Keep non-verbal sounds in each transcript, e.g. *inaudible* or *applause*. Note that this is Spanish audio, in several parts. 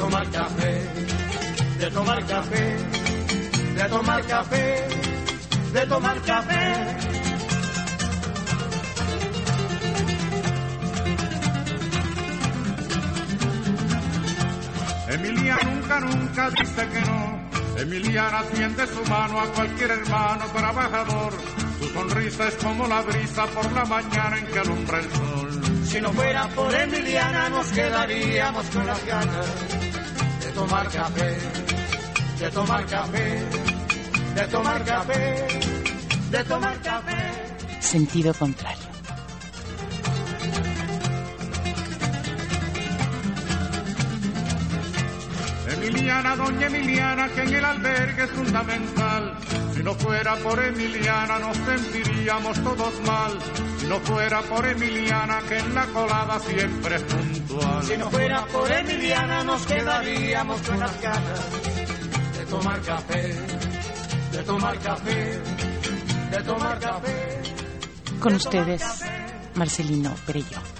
tomar café, de tomar café, de tomar café, de tomar café. Emiliana nunca, nunca dice que no. Emiliana tiende su mano a cualquier hermano trabajador. Su sonrisa es como la brisa por la mañana en que alumbra el sol. Si no fuera por Emiliana nos quedaríamos con las ganas de tomar café, de tomar café, de tomar café, de tomar café. Sentido contrario. Emiliana, doña Emiliana, que en el albergue es fundamental. Si no fuera por Emiliana nos sentiríamos todos mal. Si no fuera por Emiliana, que en la colada siempre es puntual. Si no fuera por Emiliana nos quedaríamos con las ganas de tomar café, de tomar café, de tomar café. Con ustedes, Marcelino Perello.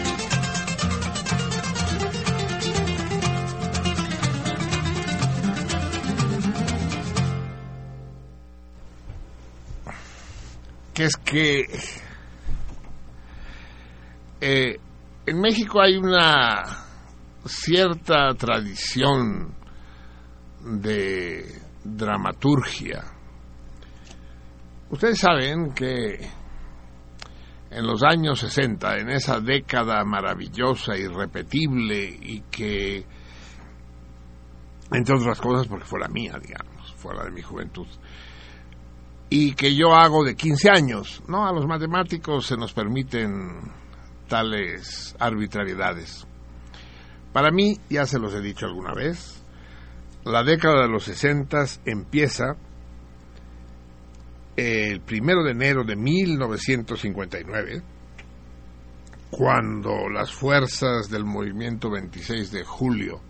Es que eh, en México hay una cierta tradición de dramaturgia. Ustedes saben que en los años 60, en esa década maravillosa, irrepetible y que, entre otras cosas, porque fue la mía, digamos, fue la de mi juventud, y que yo hago de 15 años. No, a los matemáticos se nos permiten tales arbitrariedades. Para mí, ya se los he dicho alguna vez, la década de los 60 empieza el primero de enero de 1959, cuando las fuerzas del movimiento 26 de julio,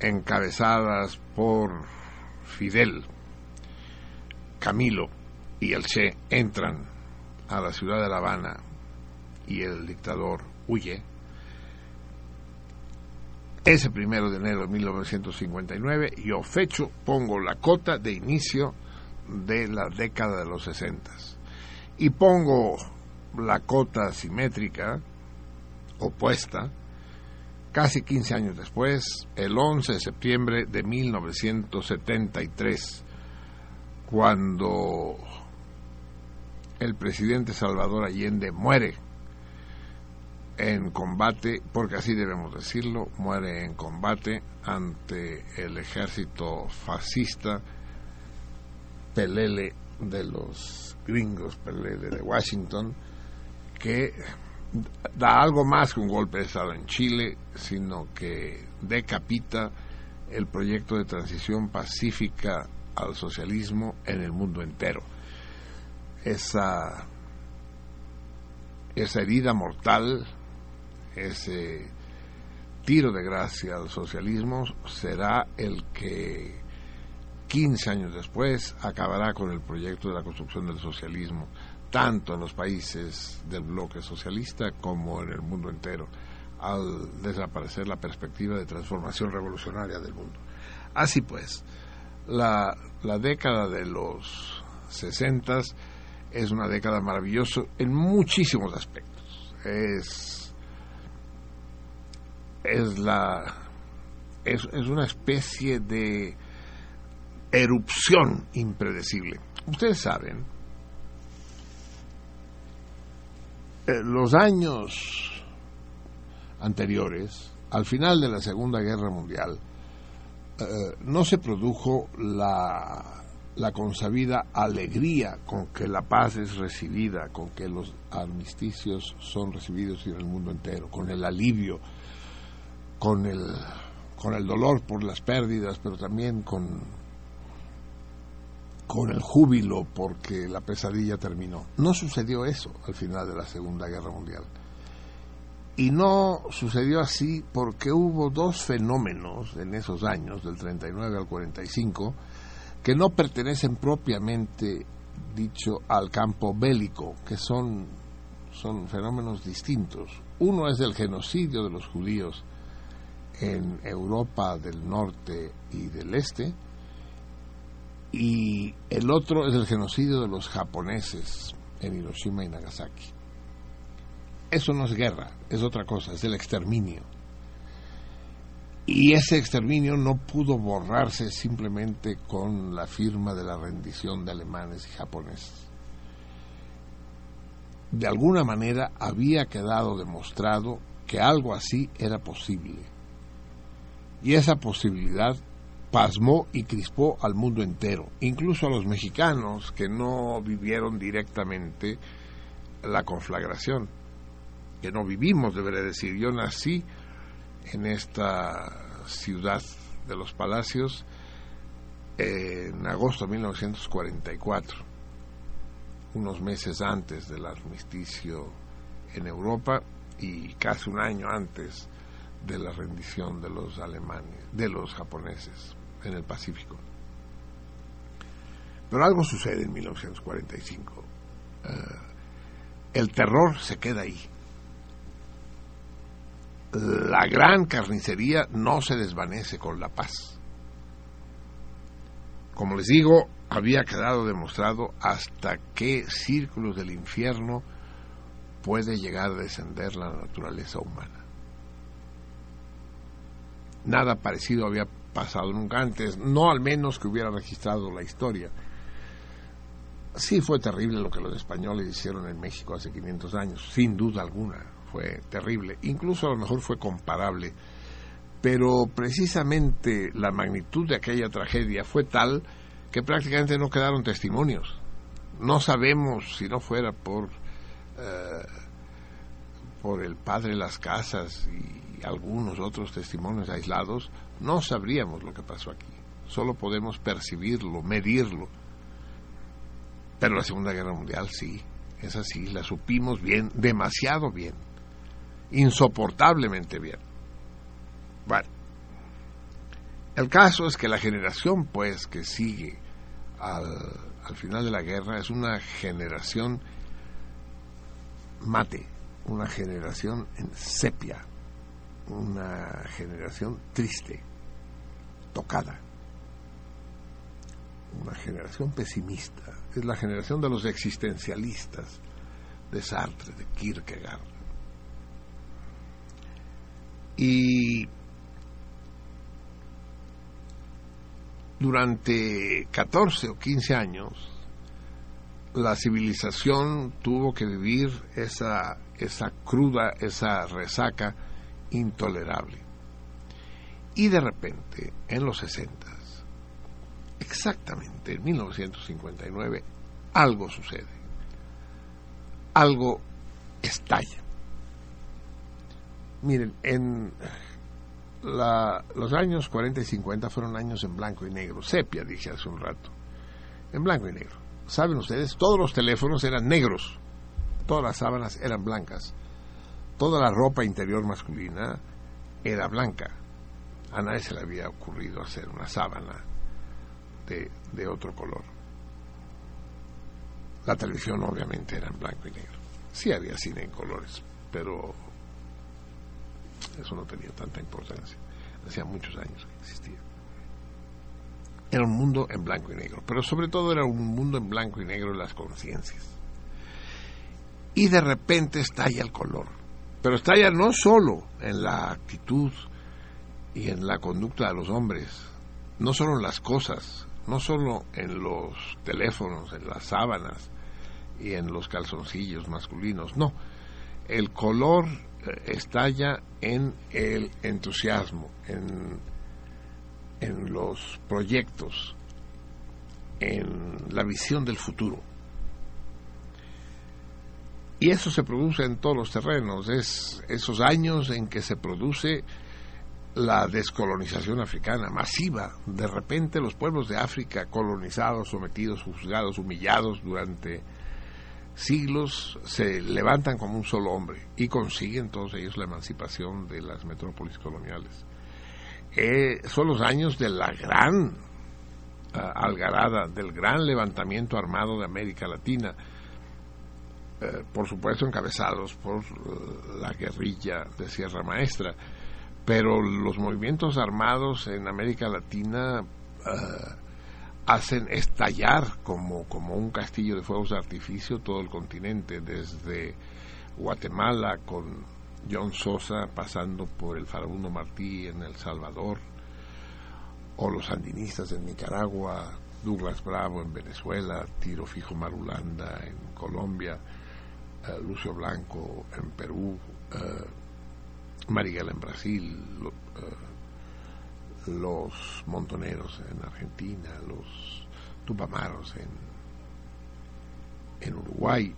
encabezadas por Fidel, Camilo y el Che entran a la ciudad de La Habana y el dictador huye. Ese primero de enero de 1959 yo fecho, pongo la cota de inicio de la década de los 60 y pongo la cota simétrica opuesta casi 15 años después, el 11 de septiembre de 1973 cuando el presidente Salvador Allende muere en combate, porque así debemos decirlo, muere en combate ante el ejército fascista Pelele de los gringos, Pelele de Washington, que da algo más que un golpe de Estado en Chile, sino que decapita el proyecto de transición pacífica al socialismo en el mundo entero. Esa, esa herida mortal, ese tiro de gracia al socialismo será el que 15 años después acabará con el proyecto de la construcción del socialismo, tanto en los países del bloque socialista como en el mundo entero, al desaparecer la perspectiva de transformación revolucionaria del mundo. Así pues, la, la década de los 60 es una década maravillosa en muchísimos aspectos. Es, es la es, es una especie de erupción impredecible. Ustedes saben, eh, los años anteriores, al final de la Segunda Guerra Mundial, eh, no se produjo la, consabida alegría con que la paz es recibida, con que los armisticios son recibidos en el mundo entero, con el alivio, con el, dolor por las pérdidas, pero también con el júbilo porque la pesadilla terminó. No sucedió eso al final de la Segunda Guerra Mundial. Y no sucedió así porque hubo dos fenómenos en esos años, del 39 al 45, que no pertenecen propiamente dicho al campo bélico, que son, son fenómenos distintos. Uno es el genocidio de los judíos en Europa del norte y del este, y el otro es el genocidio de los japoneses en Hiroshima y Nagasaki. Eso no es guerra, es otra cosa, es el exterminio. Y ese exterminio no pudo borrarse simplemente con la firma de la rendición de alemanes y japoneses. De alguna manera había quedado demostrado que algo así era posible. Y esa posibilidad pasmó y crispó al mundo entero, incluso a los mexicanos que no vivieron directamente la conflagración, que no vivimos, debería decir. Yo nací en esta ciudad de los palacios en agosto de 1944, unos meses antes del armisticio en Europa y casi un año antes de la rendición de los alemanes, de los japoneses en el Pacífico. Pero algo sucede en 1945. Eh, el terror se queda ahí. La gran carnicería no se desvanece con la paz. Como les digo, había quedado demostrado hasta qué círculos del infierno puede llegar a descender la naturaleza humana. Nada parecido había pasado nunca antes, no al menos que hubiera registrado la historia. Sí fue terrible lo que los españoles hicieron en México hace 500 años, sin duda alguna, fue terrible, incluso a lo mejor fue comparable, pero precisamente la magnitud de aquella tragedia fue tal que prácticamente no quedaron testimonios. No sabemos si no fuera por eh, por el padre Las Casas y algunos otros testimonios aislados, no sabríamos lo que pasó aquí. Solo podemos percibirlo, medirlo. Pero la Segunda Guerra Mundial sí, es así, la supimos bien, demasiado bien, insoportablemente bien. Bueno, el caso es que la generación, pues, que sigue al, al final de la guerra es una generación mate, una generación en sepia, una generación triste tocada. Una generación pesimista. Es la generación de los existencialistas, de Sartre, de Kierkegaard. Y durante 14 o 15 años, la civilización tuvo que vivir esa, esa cruda, esa resaca intolerable. Y de repente, en los 60, exactamente en 1959, algo sucede. Algo estalla. Miren, en los años 40 y 50 fueron años en blanco y negro. Sepia, dije hace un rato. En blanco y negro. ¿Saben ustedes? Todos los teléfonos eran negros. Todas las sábanas eran blancas. Toda la ropa interior masculina era blanca a nadie se le había ocurrido hacer una sábana de, de otro color. La televisión obviamente era en blanco y negro. Sí había cine en colores, pero eso no tenía tanta importancia. Hacía muchos años que existía. Era un mundo en blanco y negro, pero sobre todo era un mundo en blanco y negro en las conciencias. Y de repente estalla el color, pero estalla no solo en la actitud y en la conducta de los hombres, no solo en las cosas, no solo en los teléfonos, en las sábanas y en los calzoncillos masculinos, no, el color estalla en el entusiasmo, en, en los proyectos, en la visión del futuro. Y eso se produce en todos los terrenos, es esos años en que se produce la descolonización africana masiva. De repente los pueblos de África colonizados, sometidos, juzgados, humillados durante siglos se levantan como un solo hombre y consiguen todos ellos la emancipación de las metrópolis coloniales. Eh, son los años de la gran ah, algarada, del gran levantamiento armado de América Latina, eh, por supuesto encabezados por la guerrilla de Sierra Maestra, pero los movimientos armados en América Latina hacen estallar como, como un castillo de fuegos de artificio todo el continente, desde Guatemala con John Sosa pasando por el farabundo Martí en El Salvador, o los sandinistas en Nicaragua, Douglas Bravo en Venezuela, Tiro Fijo Marulanda en Colombia, eh, Lucio Blanco en Perú, Marighella en Brasil, uh, los montoneros en Argentina, los tupamaros en, en Uruguay,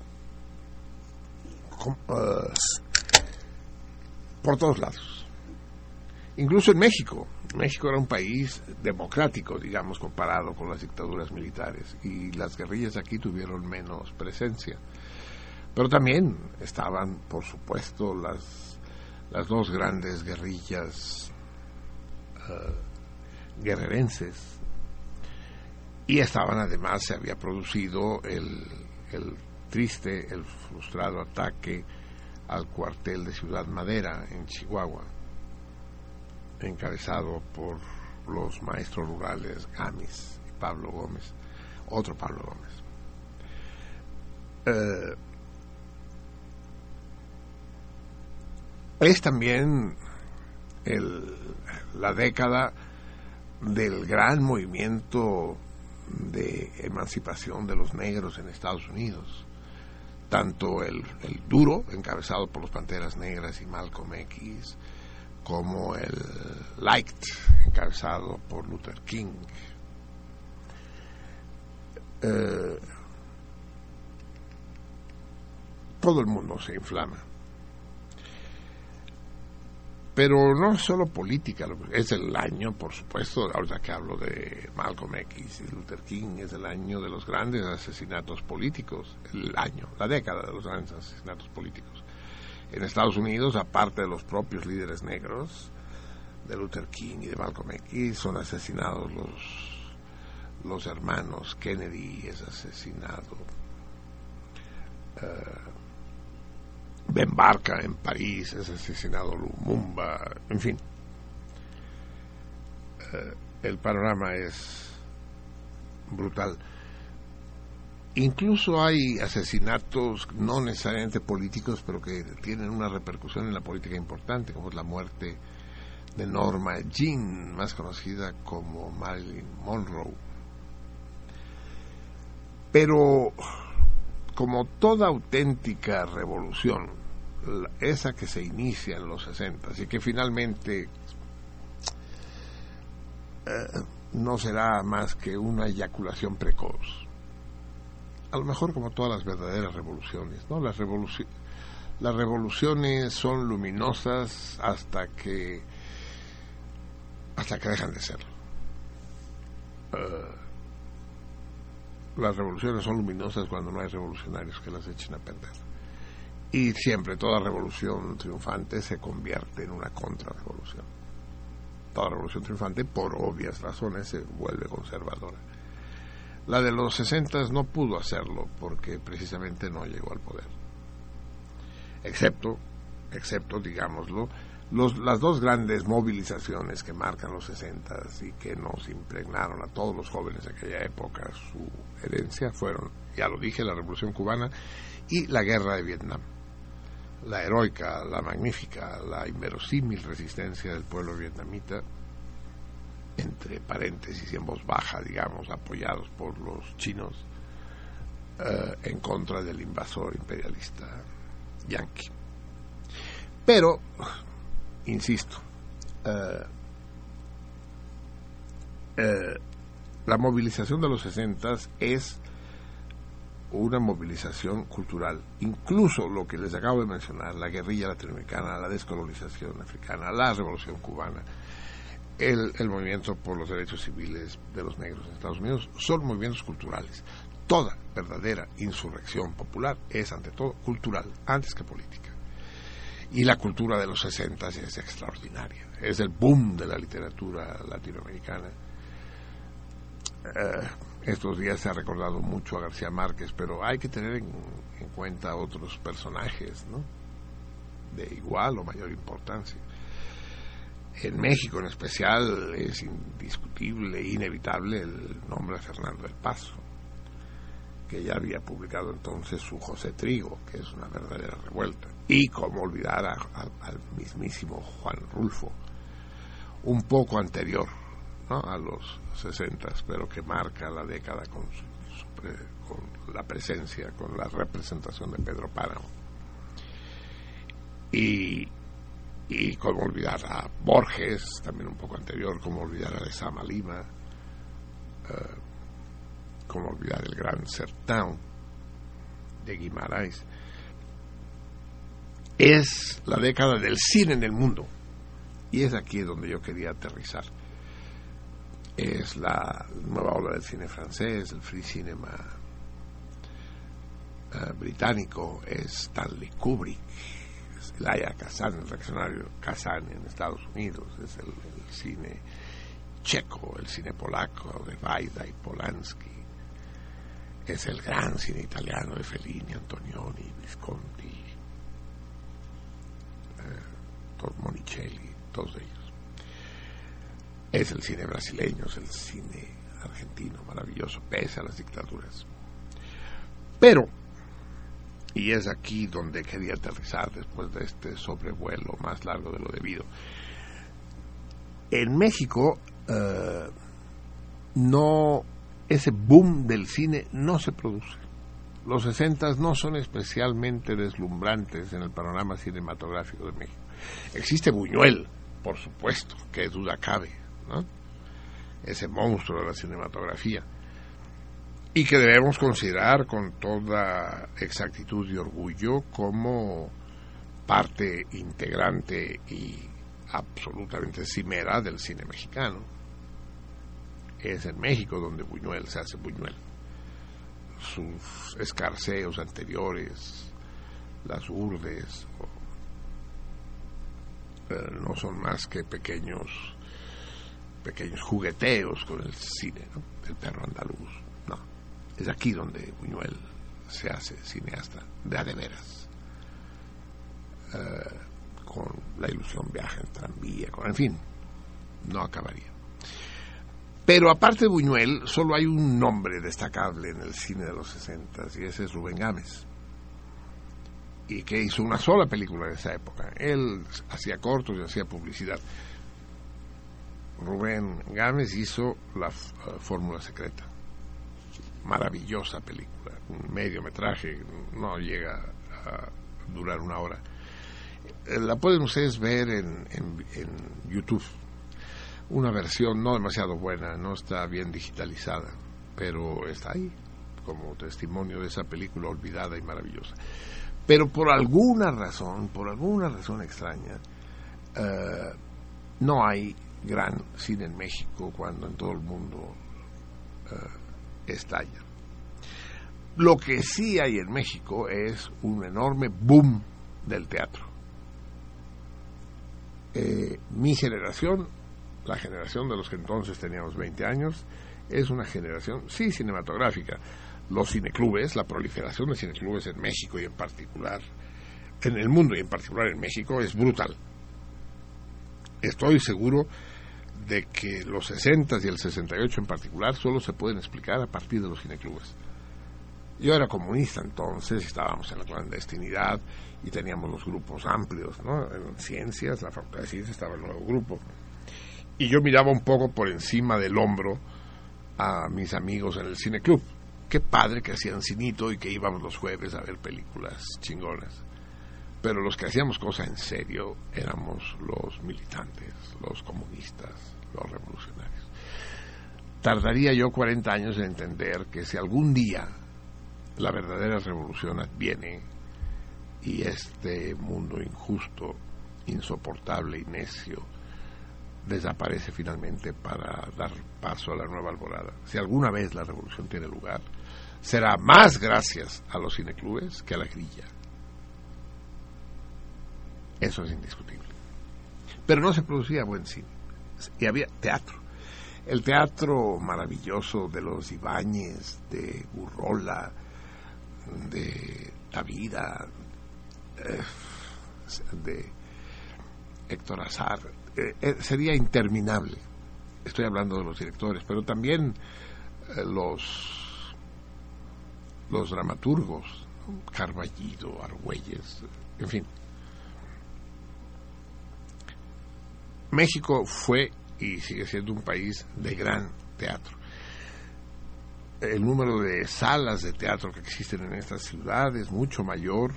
eh, por todos lados. Incluso en México. México era un país democrático, digamos, comparado con las dictaduras militares, y las guerrillas aquí tuvieron menos presencia. Pero también estaban, por supuesto, las, las dos grandes guerrillas eh, guerrerenses. Y estaban además, se había producido el, el triste, el frustrado ataque al cuartel de Ciudad Madera en Chihuahua, encabezado por los maestros rurales Gamis y Pablo Gómez, otro Pablo Gómez. Eh, es también el, la década del gran movimiento de emancipación de los negros en Estados Unidos. Tanto el, duro, encabezado por los Panteras Negras y Malcolm X, como el light, encabezado por Luther King. Eh, todo el mundo se inflama pero no solo política, es el año, por supuesto, ahora que hablo de Malcolm X y Luther King, es el año de los grandes asesinatos políticos, el año, la década de los grandes asesinatos políticos. En Estados Unidos, aparte de los propios líderes negros, de Luther King y de Malcolm X, son asesinados los, los hermanos Kennedy, es asesinado. Uh, Ben Barca en París, es asesinado Lumumba, en fin. Eh, el panorama es brutal. Incluso hay asesinatos no necesariamente políticos, pero que tienen una repercusión en la política importante, como es la muerte de Norma Jean, más conocida como Marilyn Monroe. Pero como toda auténtica revolución, esa que se inicia en los 60 y que finalmente eh, no será más que una eyaculación precoz. A lo mejor como todas las verdaderas revoluciones, ¿no? Las, las revoluciones son luminosas hasta que hasta que dejan de serlo. Eh, las revoluciones son luminosas cuando no hay revolucionarios que las echen a perder. Y siempre toda revolución triunfante se convierte en una contrarrevolución. Toda revolución triunfante, por obvias razones, se vuelve conservadora. La de los 60 no pudo hacerlo porque precisamente no llegó al poder. Excepto, excepto, digámoslo, las dos grandes movilizaciones que marcan los 60 y que nos impregnaron a todos los jóvenes de aquella época su herencia fueron, ya lo dije, la Revolución Cubana y la Guerra de Vietnam. la heroica, la magnífica, la inverosímil resistencia del pueblo vietnamita, entre paréntesis y en voz baja, digamos, apoyados por los chinos, eh, en contra del invasor imperialista yanqui. Pero, insisto, eh, eh, la movilización de los 60 es una movilización cultural. Incluso lo que les acabo de mencionar, la guerrilla latinoamericana, la descolonización africana, la revolución cubana, el, el, movimiento por los derechos civiles de los negros en Estados Unidos, son movimientos culturales. Toda verdadera insurrección popular es ante todo cultural, antes que política. Y la cultura de los 60 es extraordinaria. Es el boom de la literatura latinoamericana eh, estos días se ha recordado mucho a García Márquez, pero hay que tener en, cuenta otros personajes, ¿no? De igual o mayor importancia. En México en especial es indiscutible inevitable el nombre de Fernando del Paso, que ya había publicado entonces su José Trigo, que es una verdadera revuelta. Y como olvidar al mismísimo Juan Rulfo, un poco anterior a los 60, pero que marca la década con, la presencia, con la representación de Pedro Páramo. Y, y como olvidar a Borges, también un poco anterior, como olvidar a Lezama Lima, uh, como olvidar el gran Sertán de Guimarães. Es la década del cine en el mundo. Y es aquí donde yo quería aterrizar es la nueva ola del cine francés, el free cinema uh, británico, es Stanley Kubrick, es Laia Kazan, el reaccionario Kazan en Estados Unidos, es el, cine checo, el cine polaco de Vaida y Polanski, es el gran cine italiano de Fellini, Antonioni, Visconti, uh, Monicelli, todos ellos es el cine brasileño, es el cine argentino maravilloso, pese a las dictaduras. Pero, y es aquí donde quería aterrizar después de este sobrevuelo más largo de lo debido, en México uh, no ese boom del cine no se produce. Los 60 no son especialmente deslumbrantes en el panorama cinematográfico de México. Existe Buñuel, por supuesto, que duda cabe, ¿no? ese monstruo de la cinematografía, y que debemos considerar con toda exactitud y orgullo como parte integrante y absolutamente cimera del cine mexicano. Es en México donde Buñuel se hace Buñuel. Sus escarceos anteriores, las urdes, no son más que pequeños pequeños jugueteos con el cine, ¿no? El perro andaluz. No, es aquí donde Buñuel se hace cineasta de a de veras. Eh, con la ilusión viaja en tranvía, en fin, no acabaría. Pero aparte de Buñuel, solo hay un nombre destacable en el cine de los 60 y ese es Rubén Gámez. Y que hizo una sola película en esa época. Él hacía cortos y hacía publicidad. Rubén Gámez hizo la uh, Fórmula Secreta. Maravillosa película, un mediometraje, no llega a durar una hora. Eh, la pueden ustedes ver en YouTube. Una versión no demasiado buena, no está bien digitalizada, pero está ahí como testimonio de esa película olvidada y maravillosa. Pero por alguna razón, por alguna razón extraña, uh, no hay gran cine en México cuando en todo el mundo uh, estalla. Lo que sí hay en México es un enorme boom del teatro. Eh, mi generación, la generación de los que entonces teníamos 20 años, es una generación, sí, cinematográfica. Los cineclubes, la proliferación de cineclubes en México y en particular, en el mundo y en particular en México, es brutal. Estoy seguro de que los 60 y el 68 en particular solo se pueden explicar a partir de los cineclubes. Yo era comunista entonces, estábamos en la clandestinidad y teníamos los grupos amplios, ¿no? En ciencias, la facultad de ciencias estaba el nuevo grupo. Y yo miraba un poco por encima del hombro a mis amigos en el cine club. Qué padre que hacían cinito y que íbamos los jueves a ver películas chingonas. Pero los que hacíamos cosas en serio éramos los militantes, los comunistas, los revolucionarios. Tardaría yo 40 años en entender que si algún día la verdadera revolución adviene y este mundo injusto, insoportable y necio desaparece finalmente para dar paso a la nueva alborada. Si alguna vez la revolución tiene lugar, será más gracias a los cineclubes que a la grilla. Eso es indiscutible. Pero no se producía buen cine. Y había teatro. El teatro maravilloso de los Ibáñez, de Burrola, de Tavira, eh, de Héctor Azar, eh, eh, sería interminable. Estoy hablando de los directores, pero también los, los dramaturgos, Carballido, Argüelles, en fin. México fue y sigue siendo un país de gran teatro. El número de salas de teatro que existen en esta ciudad es mucho mayor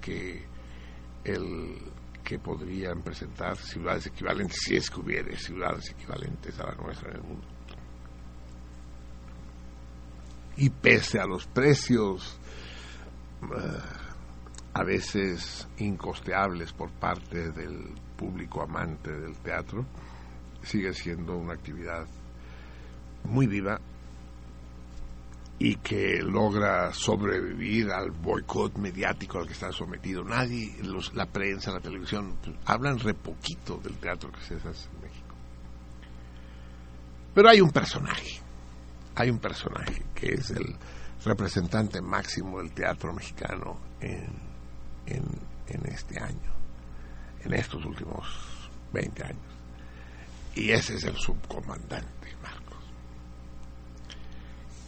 que el que podrían presentar ciudades equivalentes, si es que hubiera ciudades equivalentes a la nuestra en el mundo. Y pese a los precios eh, a veces incosteables por parte del público amante del teatro, sigue siendo una actividad muy viva y que logra sobrevivir al boicot mediático al que está sometido. Nadie, los, la prensa, la televisión, hablan re poquito del teatro que se hace en México. Pero hay un personaje, hay un personaje que es el representante máximo del teatro mexicano en, en, en este año, en estos últimos 20 años. Y ese es el subcomandante Marcos.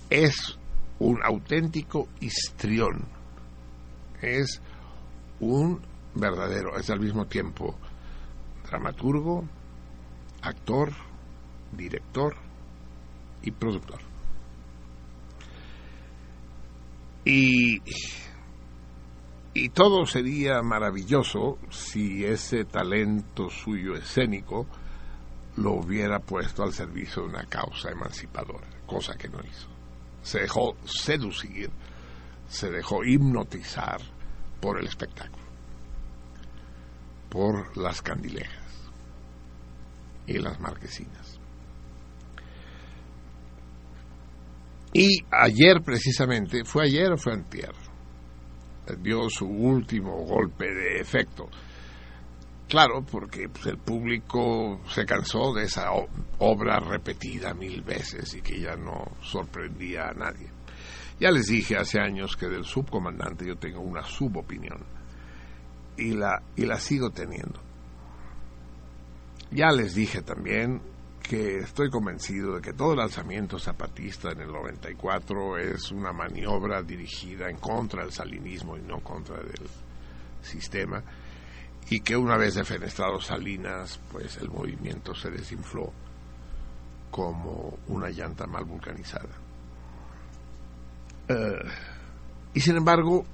Es un auténtico histrión. Es un verdadero, es al mismo tiempo dramaturgo, actor, director y productor. Y, y todo sería maravilloso si ese talento suyo escénico lo hubiera puesto al servicio de una causa emancipadora, cosa que no hizo se dejó seducir, se dejó hipnotizar por el espectáculo, por las candilejas y las marquesinas. Y ayer precisamente, ¿fue ayer o fue antier? Dio su último golpe de efecto Claro, porque pues, el público se cansó de esa obra repetida mil veces y que ya no sorprendía a nadie. Ya les dije hace años que del subcomandante yo tengo una subopinión y la, y la sigo teniendo. Ya les dije también que estoy convencido de que todo el alzamiento zapatista en el 94 es una maniobra dirigida en contra del salinismo y no contra del sistema y que una vez defenestrado Salinas, pues el movimiento se desinfló como una llanta mal vulcanizada. Eh, y sin embargo,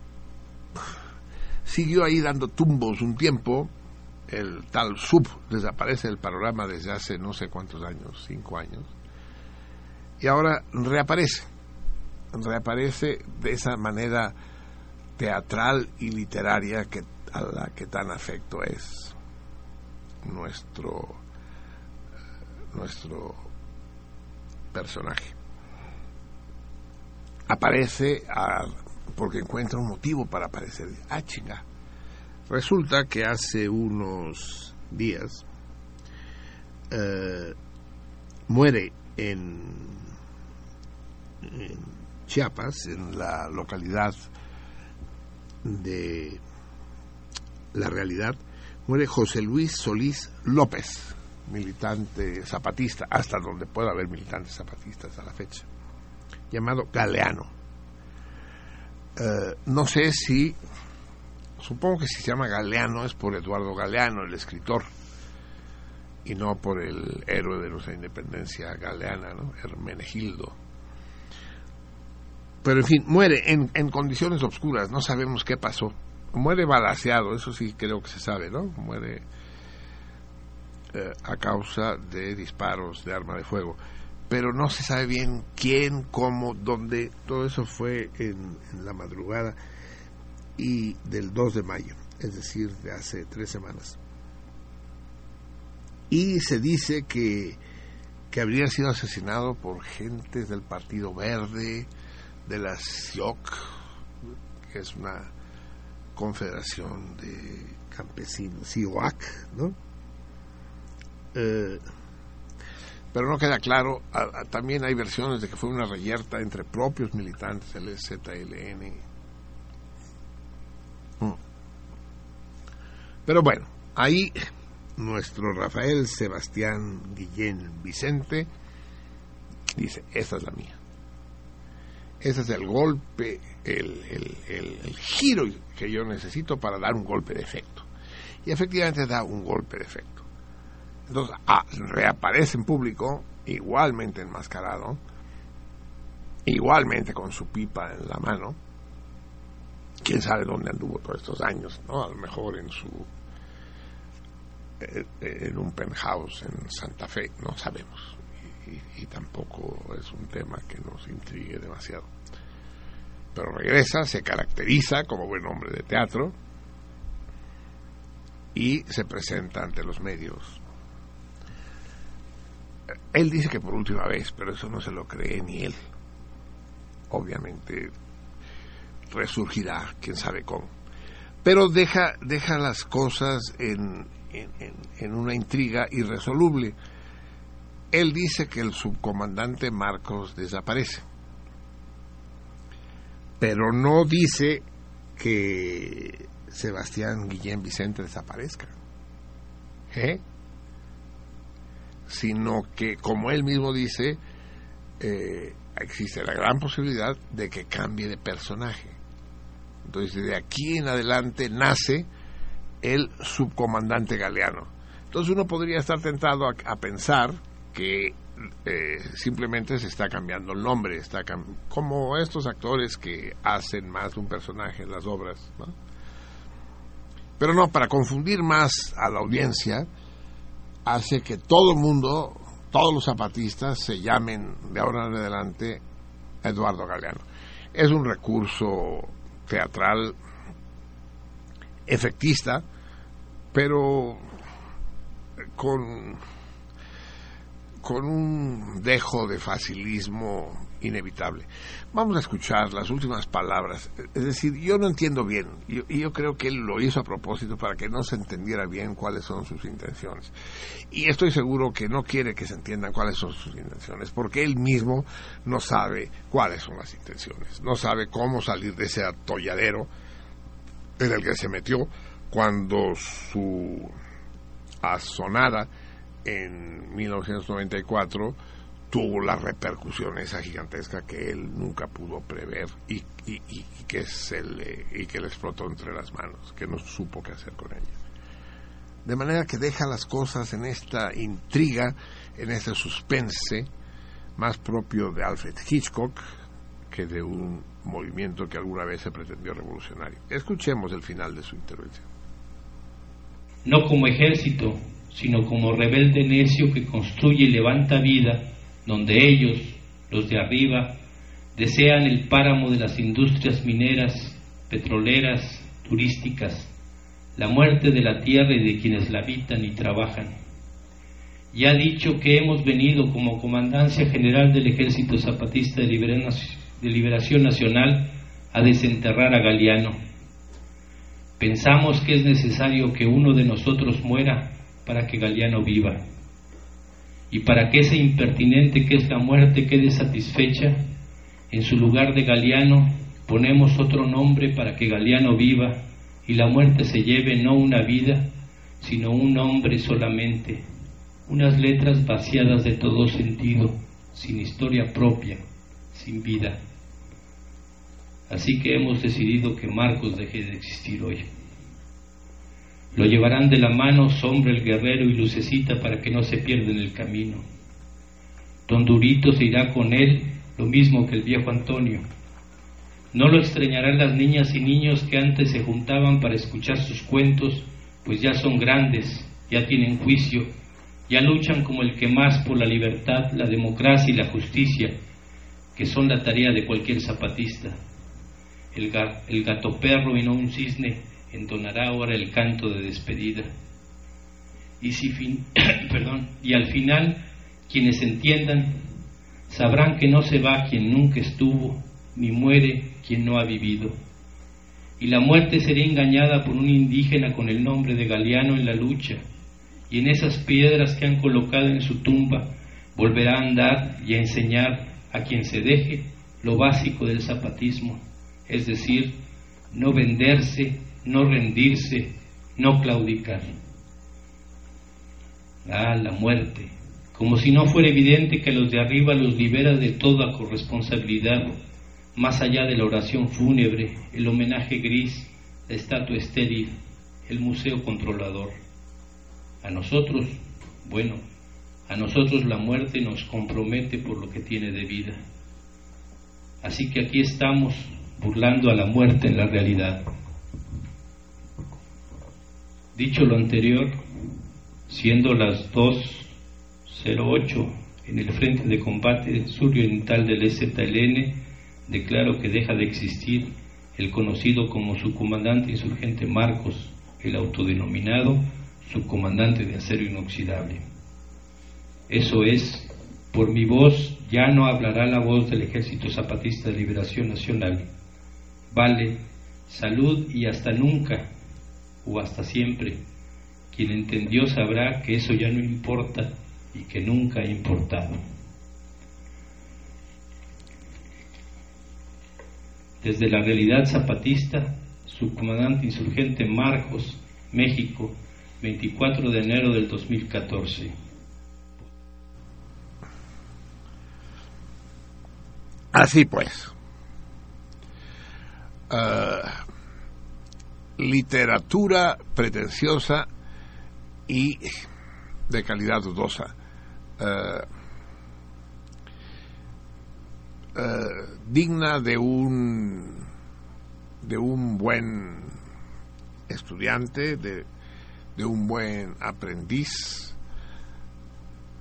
siguió ahí dando tumbos un tiempo. El tal sub desaparece del panorama desde hace no sé cuántos años, cinco años. Y ahora reaparece. Reaparece de esa manera teatral y literaria que a la que tan afecto es nuestro nuestro personaje. Aparece porque encuentra un motivo para aparecer. Ah chinga. Resulta que hace unos días eh, muere en, en Chiapas en la localidad de la realidad, muere José Luis Solís López, militante zapatista, hasta donde pueda haber militantes zapatistas a la fecha, llamado Galeano. Eh, no sé si, supongo que si se llama Galeano es por Eduardo Galeano, el escritor, y no por el héroe de nuestra independencia galeana, ¿no? Hermenegildo. Pero en fin, muere en, en condiciones obscuras, no sabemos qué pasó. Muere balaseado, eso sí creo que se sabe, ¿no? Muere eh, a causa de disparos de arma de fuego. Pero no se sabe bien quién, cómo, dónde. Todo eso fue en, en la madrugada y del 2 de mayo, es decir, de hace tres semanas. Y se dice que, que habría sido asesinado por gentes del Partido Verde, de la SIOC, que es una confederación de campesinos, SIOAC, ¿no? Eh, pero no queda claro, también hay versiones de que fue una reyerta entre propios militantes del ZLN. Mm. Pero bueno, ahí nuestro Rafael Sebastián Guillén Vicente dice, esta es la mía. Ese es el golpe, el, el, el, giro que yo necesito para dar un golpe de efecto. Y efectivamente da un golpe de efecto. Entonces, ah, reaparece en público, igualmente enmascarado, igualmente con su pipa en la mano. Quién sabe dónde anduvo todos estos años, ¿no? A lo mejor en su. en un penthouse en Santa Fe, no sabemos. Y, y, tampoco es un tema que nos intrigue demasiado. Pero regresa, se caracteriza como buen hombre de teatro y se presenta ante los medios. Él dice que por última vez, pero eso no se lo cree ni él. Obviamente resurgirá, quién sabe cómo. Pero deja, deja las cosas en, en, en, una intriga irresoluble él dice que el subcomandante Marcos desaparece, pero no dice que Sebastián Guillén Vicente desaparezca, ¿eh? sino que, como él mismo dice, eh, existe la gran posibilidad de que cambie de personaje. Entonces, de aquí en adelante nace el subcomandante galeano. Entonces uno podría estar tentado a, a pensar que eh, simplemente se está cambiando el nombre, está como estos actores que hacen más de un personaje en las obras. Pero no, para confundir más a la audiencia, hace que todo el mundo, todos los zapatistas, se llamen de ahora en adelante Eduardo Galeano. Es un recurso teatral efectista, pero con con un dejo de facilismo inevitable. Vamos a escuchar las últimas palabras. Es decir, yo no entiendo bien, y yo, creo que él lo hizo a propósito para que no se entendiera bien cuáles son sus intenciones. Y estoy seguro que no quiere que se entiendan cuáles son sus intenciones, porque él mismo no sabe cuáles son las intenciones, no sabe cómo salir de ese atolladero en el que se metió cuando su asonada en 1994 tuvo la repercusión esa gigantesca que él nunca pudo prever y, que se le, y que le explotó entre las manos, que no supo qué hacer con ella. De manera que deja las cosas en esta intriga, en este suspense, más propio de Alfred Hitchcock que de un movimiento que alguna vez se pretendió revolucionario. Escuchemos el final de su intervención. No como ejército, sino como rebelde necio que construye y levanta vida donde ellos, los de arriba, desean el páramo de las industrias mineras, petroleras, turísticas, la muerte de la tierra y de quienes la habitan y trabajan. Ya ha dicho que hemos venido como Comandancia General del Ejército Zapatista de Liberación Nacional a desenterrar a Galeano. Pensamos que es necesario que uno de nosotros muera para que Galeano viva. Y para que ese impertinente que es la muerte quede satisfecha, en su lugar de Galeano ponemos otro nombre para que Galeano viva y la muerte se lleve no una vida, sino un nombre solamente, unas letras vaciadas de todo sentido, sin historia propia, sin vida. Así que hemos decidido que Marcos deje de existir hoy. Lo llevarán de la mano Sombra el Guerrero y Lucecita para que no se pierda en el camino. Don Durito se irá con él, lo mismo que el viejo Antonio. No lo extrañarán las niñas y niños que antes se juntaban para escuchar sus cuentos, pues ya son grandes, ya tienen juicio, ya luchan como el que más por la libertad, la democracia y la justicia, que son la tarea de cualquier zapatista. El, gato perro y no un cisne entonará ahora el canto de despedida. Y, si fin, *coughs* perdón, y al final, quienes entiendan, sabrán que no se va quien nunca estuvo, ni muere quien no ha vivido. Y la muerte será engañada por un indígena con el nombre de Galeano en la lucha, y en esas piedras que han colocado en su tumba volverá a andar y a enseñar a quien se deje lo básico del zapatismo, es decir, no venderse, no rendirse, no claudicar. Ah, la muerte, como si no fuera evidente que los de arriba los libera de toda corresponsabilidad, más allá de la oración fúnebre, el homenaje gris, la estatua estéril, el museo controlador. A nosotros, bueno, a nosotros la muerte nos compromete por lo que tiene de vida. Así que aquí estamos burlando a la muerte en la realidad. Dicho lo anterior, siendo las 2.08 en el frente de combate suroriental del EZLN, declaro que deja de existir el conocido como subcomandante insurgente Marcos, el autodenominado subcomandante de acero inoxidable. Eso es, por mi voz ya no hablará la voz del Ejército Zapatista de Liberación Nacional. Vale, salud y hasta nunca, o hasta siempre. Quien entendió sabrá que eso ya no importa y que nunca ha importado. Desde la realidad zapatista, subcomandante insurgente Marcos, México, 24 de enero del 2014. Así pues, eh, literatura pretenciosa y de calidad dudosa. Eh, eh, digna de un de un buen estudiante, de, de un buen aprendiz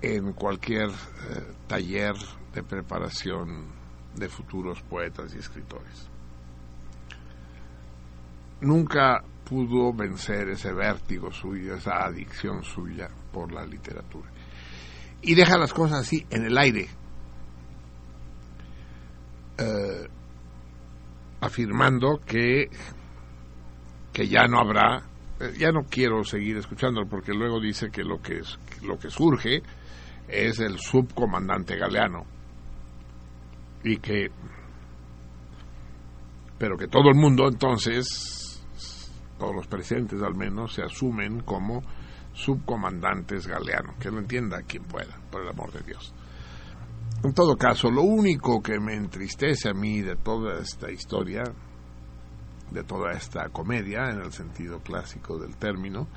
en cualquier taller de preparación de futuros poetas y escritores. Nunca pudo vencer ese vértigo suyo, esa adicción suya por la literatura. Y deja las cosas así, en el aire, eh, afirmando que, que ya no habrá, eh, ya no quiero seguir escuchándolo porque luego dice que lo que, es, lo que surge es el subcomandante Galeano y que pero que todo el mundo entonces todos los presentes al menos se asumen como subcomandantes galeanos. Que lo entienda quien pueda por el amor de Dios. En todo caso lo único que me entristece a mí de toda esta historia de toda esta comedia en el sentido clásico del término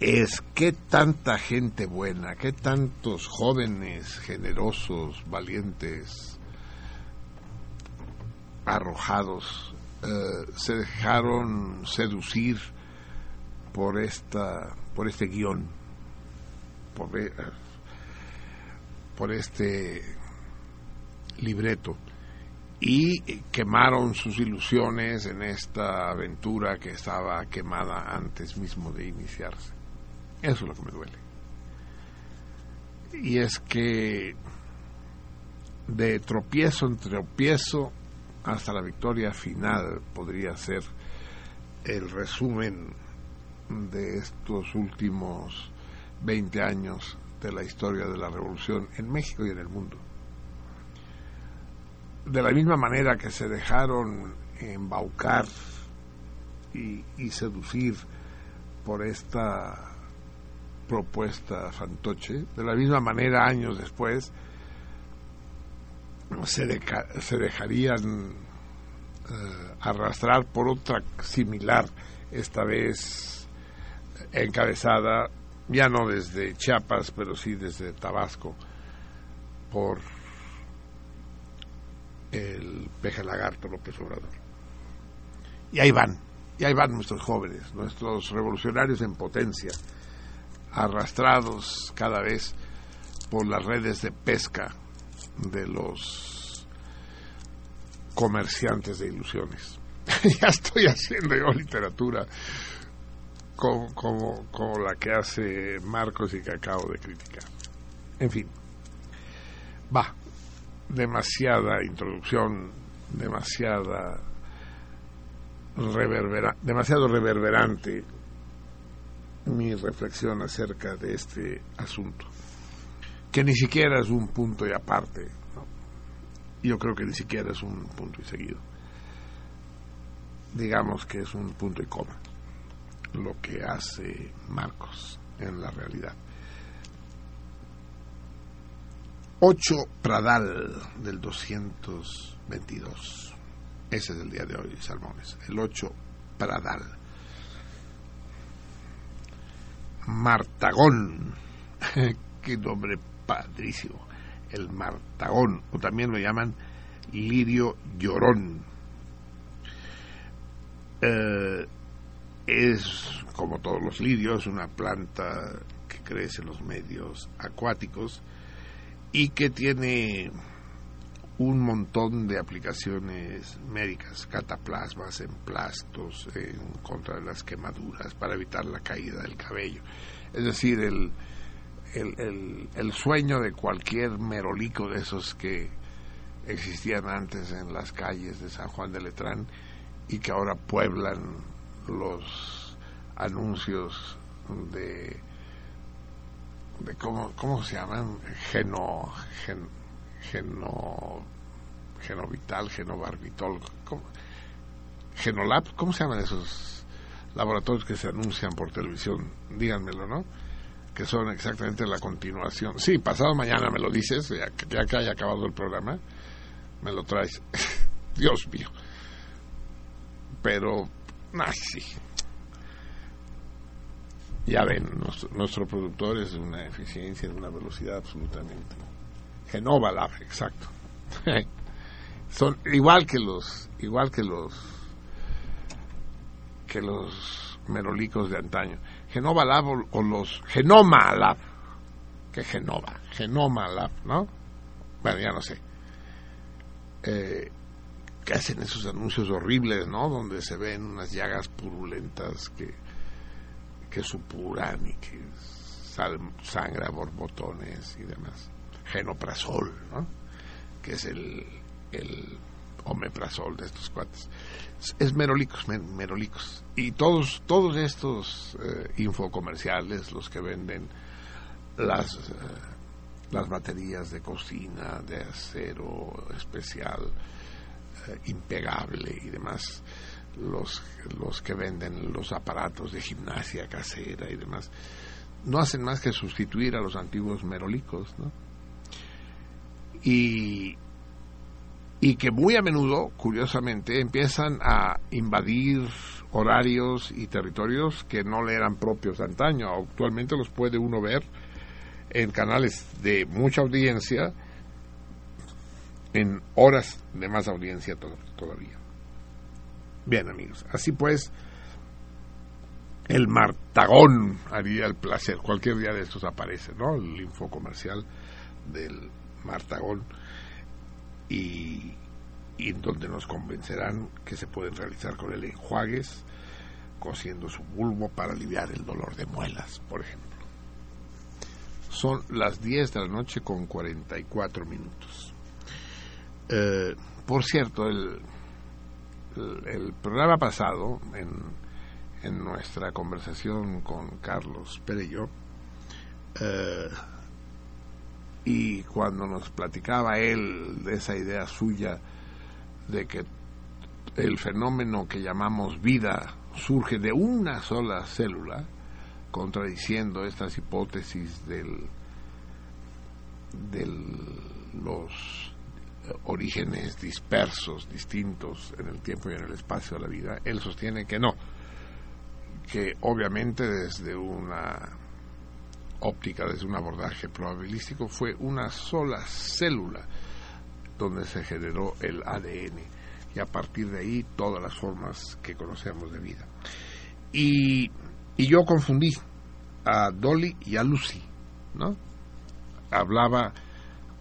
es qué tanta gente buena, qué tantos jóvenes generosos, valientes, arrojados, eh, se dejaron seducir por esta, por este guion, por, eh, por este libreto y quemaron sus ilusiones en esta aventura que estaba quemada antes mismo de iniciarse. Eso es lo que me duele. Y es que de tropiezo en tropiezo hasta la victoria final podría ser el resumen de estos últimos 20 años de la historia de la revolución en México y en el mundo. De la misma manera que se dejaron embaucar y, y seducir por esta propuesta fantoche. De la misma manera, años después, se, se dejarían eh, arrastrar por otra similar, esta vez encabezada ya no desde Chiapas, pero sí desde Tabasco, por el peje lagarto López Obrador. Y ahí van, y ahí van nuestros jóvenes, nuestros revolucionarios en potencia, arrastrados cada vez por las redes de pesca de los comerciantes de ilusiones. *laughs* ya estoy haciendo yo literatura como, como, como, la que hace Marcos y que acabo de criticar. En fin, va, demasiada introducción, demasiada reverbera, demasiado reverberante mi reflexión acerca de este asunto, que ni siquiera es un punto y aparte, yo creo que ni siquiera es un punto y seguido, digamos que es un punto y coma, lo que hace Marcos en la realidad. 8 Pradal del 222. Ese es el día de hoy, Salmones. El 8 Pradal. Martagón. *laughs* Qué nombre padrísimo. El Martagón. O también lo llaman lirio llorón. Eh, es, como todos los lirios, una planta que crece en los medios acuáticos y que tiene un montón de aplicaciones médicas, cataplasmas, emplastos en contra de las quemaduras, para evitar la caída del cabello. Es decir, el, el, el, sueño de cualquier merolico de esos que existían antes en las calles de San Juan de Letrán y que ahora pueblan los anuncios de de cómo, cómo se llaman geno, gen, geno genovital genobarbitol genolab cómo se llaman esos laboratorios que se anuncian por televisión díganmelo no que son exactamente la continuación sí pasado mañana me lo dices ya, que haya acabado el programa me lo traes *laughs* Dios mío pero ah, sí ya ven, nuestro, productor es de una eficiencia, de una velocidad absolutamente. Genova Lab, exacto. *laughs* Son igual que los, igual que los, que los merolicos de antaño. Genova Lab o, los Genoma Lab, que Genova, Genoma Lab, ¿no? Bueno, ya no sé. Eh, que hacen esos anuncios horribles, ¿no? Donde se ven unas llagas purulentas que que supuran y que sal, sangra borbotones y demás. Genoprazol, ¿no? que es el, el omeprazol de estos cuates. Es, merolicos, merolicos. Y todos, todos estos eh, infocomerciales, los que venden las, eh, las baterías de cocina, de acero especial, eh, impegable y demás, los, los que venden los aparatos de gimnasia casera y demás, no hacen más que sustituir a los antiguos merolicos, ¿no? Y, y que muy a menudo, curiosamente, empiezan a invadir horarios y territorios que no le eran propios antaño. Actualmente los puede uno ver en canales de mucha audiencia, en horas de más audiencia todavía. Bien, amigos, así pues, el Martagón haría el placer. Cualquier día de estos aparece, ¿no? El info comercial del Martagón y, y donde nos convencerán que se pueden realizar con el enjuagues, cosiendo su bulbo para aliviar el dolor de muelas, por ejemplo. Son las 10 de la noche con 44 minutos. Eh, por cierto, el el, programa pasado, en, en, nuestra conversación con Carlos Perello, eh, y cuando nos platicaba él de esa idea suya de que el fenómeno que llamamos vida surge de una sola célula, contradiciendo estas hipótesis del, del los orígenes dispersos, distintos en el tiempo y en el espacio de la vida. Él sostiene que no, que obviamente desde una óptica, desde un abordaje probabilístico, fue una sola célula donde se generó el ADN y a partir de ahí todas las formas que conocemos de vida. Y, y yo confundí a Dolly y a Lucy, ¿no? Hablaba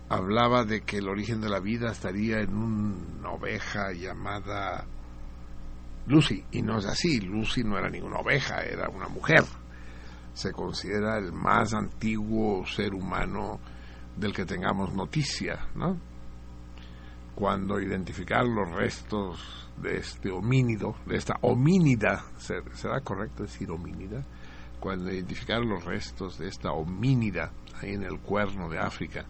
hablaba de que el origen de la vida estaría en una oveja llamada Lucy, y no es así, Lucy no era ninguna oveja, era una mujer. Se considera el más antiguo ser humano del que tengamos noticia, ¿no? Cuando identificar los restos de este homínido, de esta homínida, ¿será correcto decir homínida? Cuando identificaron los restos de esta homínida ahí en el cuerno de África,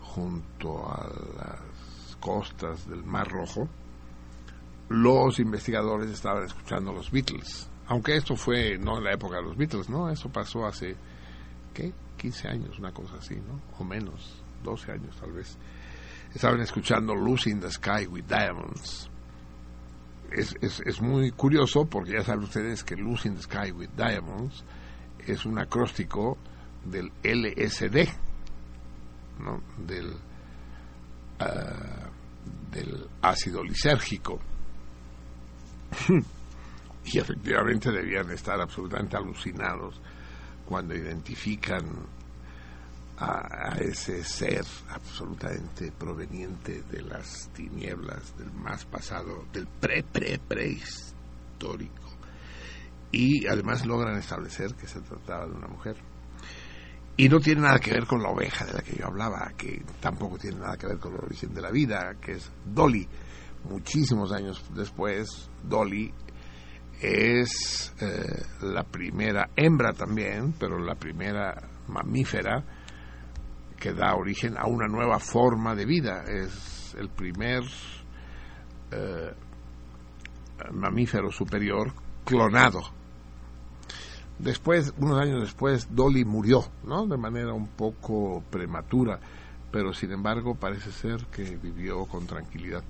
junto a las costas del Mar Rojo, los investigadores estaban escuchando los Beatles. Aunque esto fue no en la época de los Beatles, ¿no? Eso pasó hace, ¿qué? 15 años, una cosa así, ¿no? O menos, 12 años tal vez. Estaban escuchando Lucy in the Sky with Diamonds. Es, es, es muy curioso porque ya saben ustedes que Lucy in the Sky with Diamonds es un acróstico del LSD, ¿no? del, uh, del ácido lisérgico. *laughs* y efectivamente debían estar absolutamente alucinados cuando identifican a, ese ser absolutamente proveniente de las tinieblas del más pasado, del pre-pre-prehistórico. Y además logran establecer que se trataba de una mujer. Y no tiene nada que ver con la oveja de la que yo hablaba, que tampoco tiene nada que ver con el origen de la vida, que es Dolly. Muchísimos años después, Dolly es eh, la primera hembra también, pero la primera mamífera que da origen a una nueva forma de vida. Es el primer eh, mamífero superior clonado Después, unos años después, Dolly murió, ¿no? De manera un poco prematura, pero sin embargo parece ser que vivió con tranquilidad.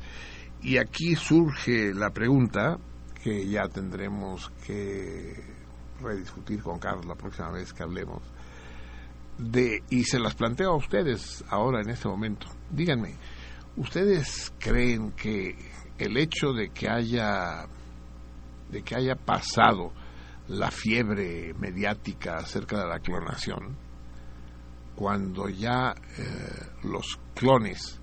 Y aquí surge la pregunta que ya tendremos que rediscutir con Carlos la próxima vez que hablemos de y se las planteo a ustedes ahora en este momento. Díganme, ¿ustedes creen que el hecho de que haya de que haya pasado la fiebre mediática acerca de la clonación, cuando ya eh, los clones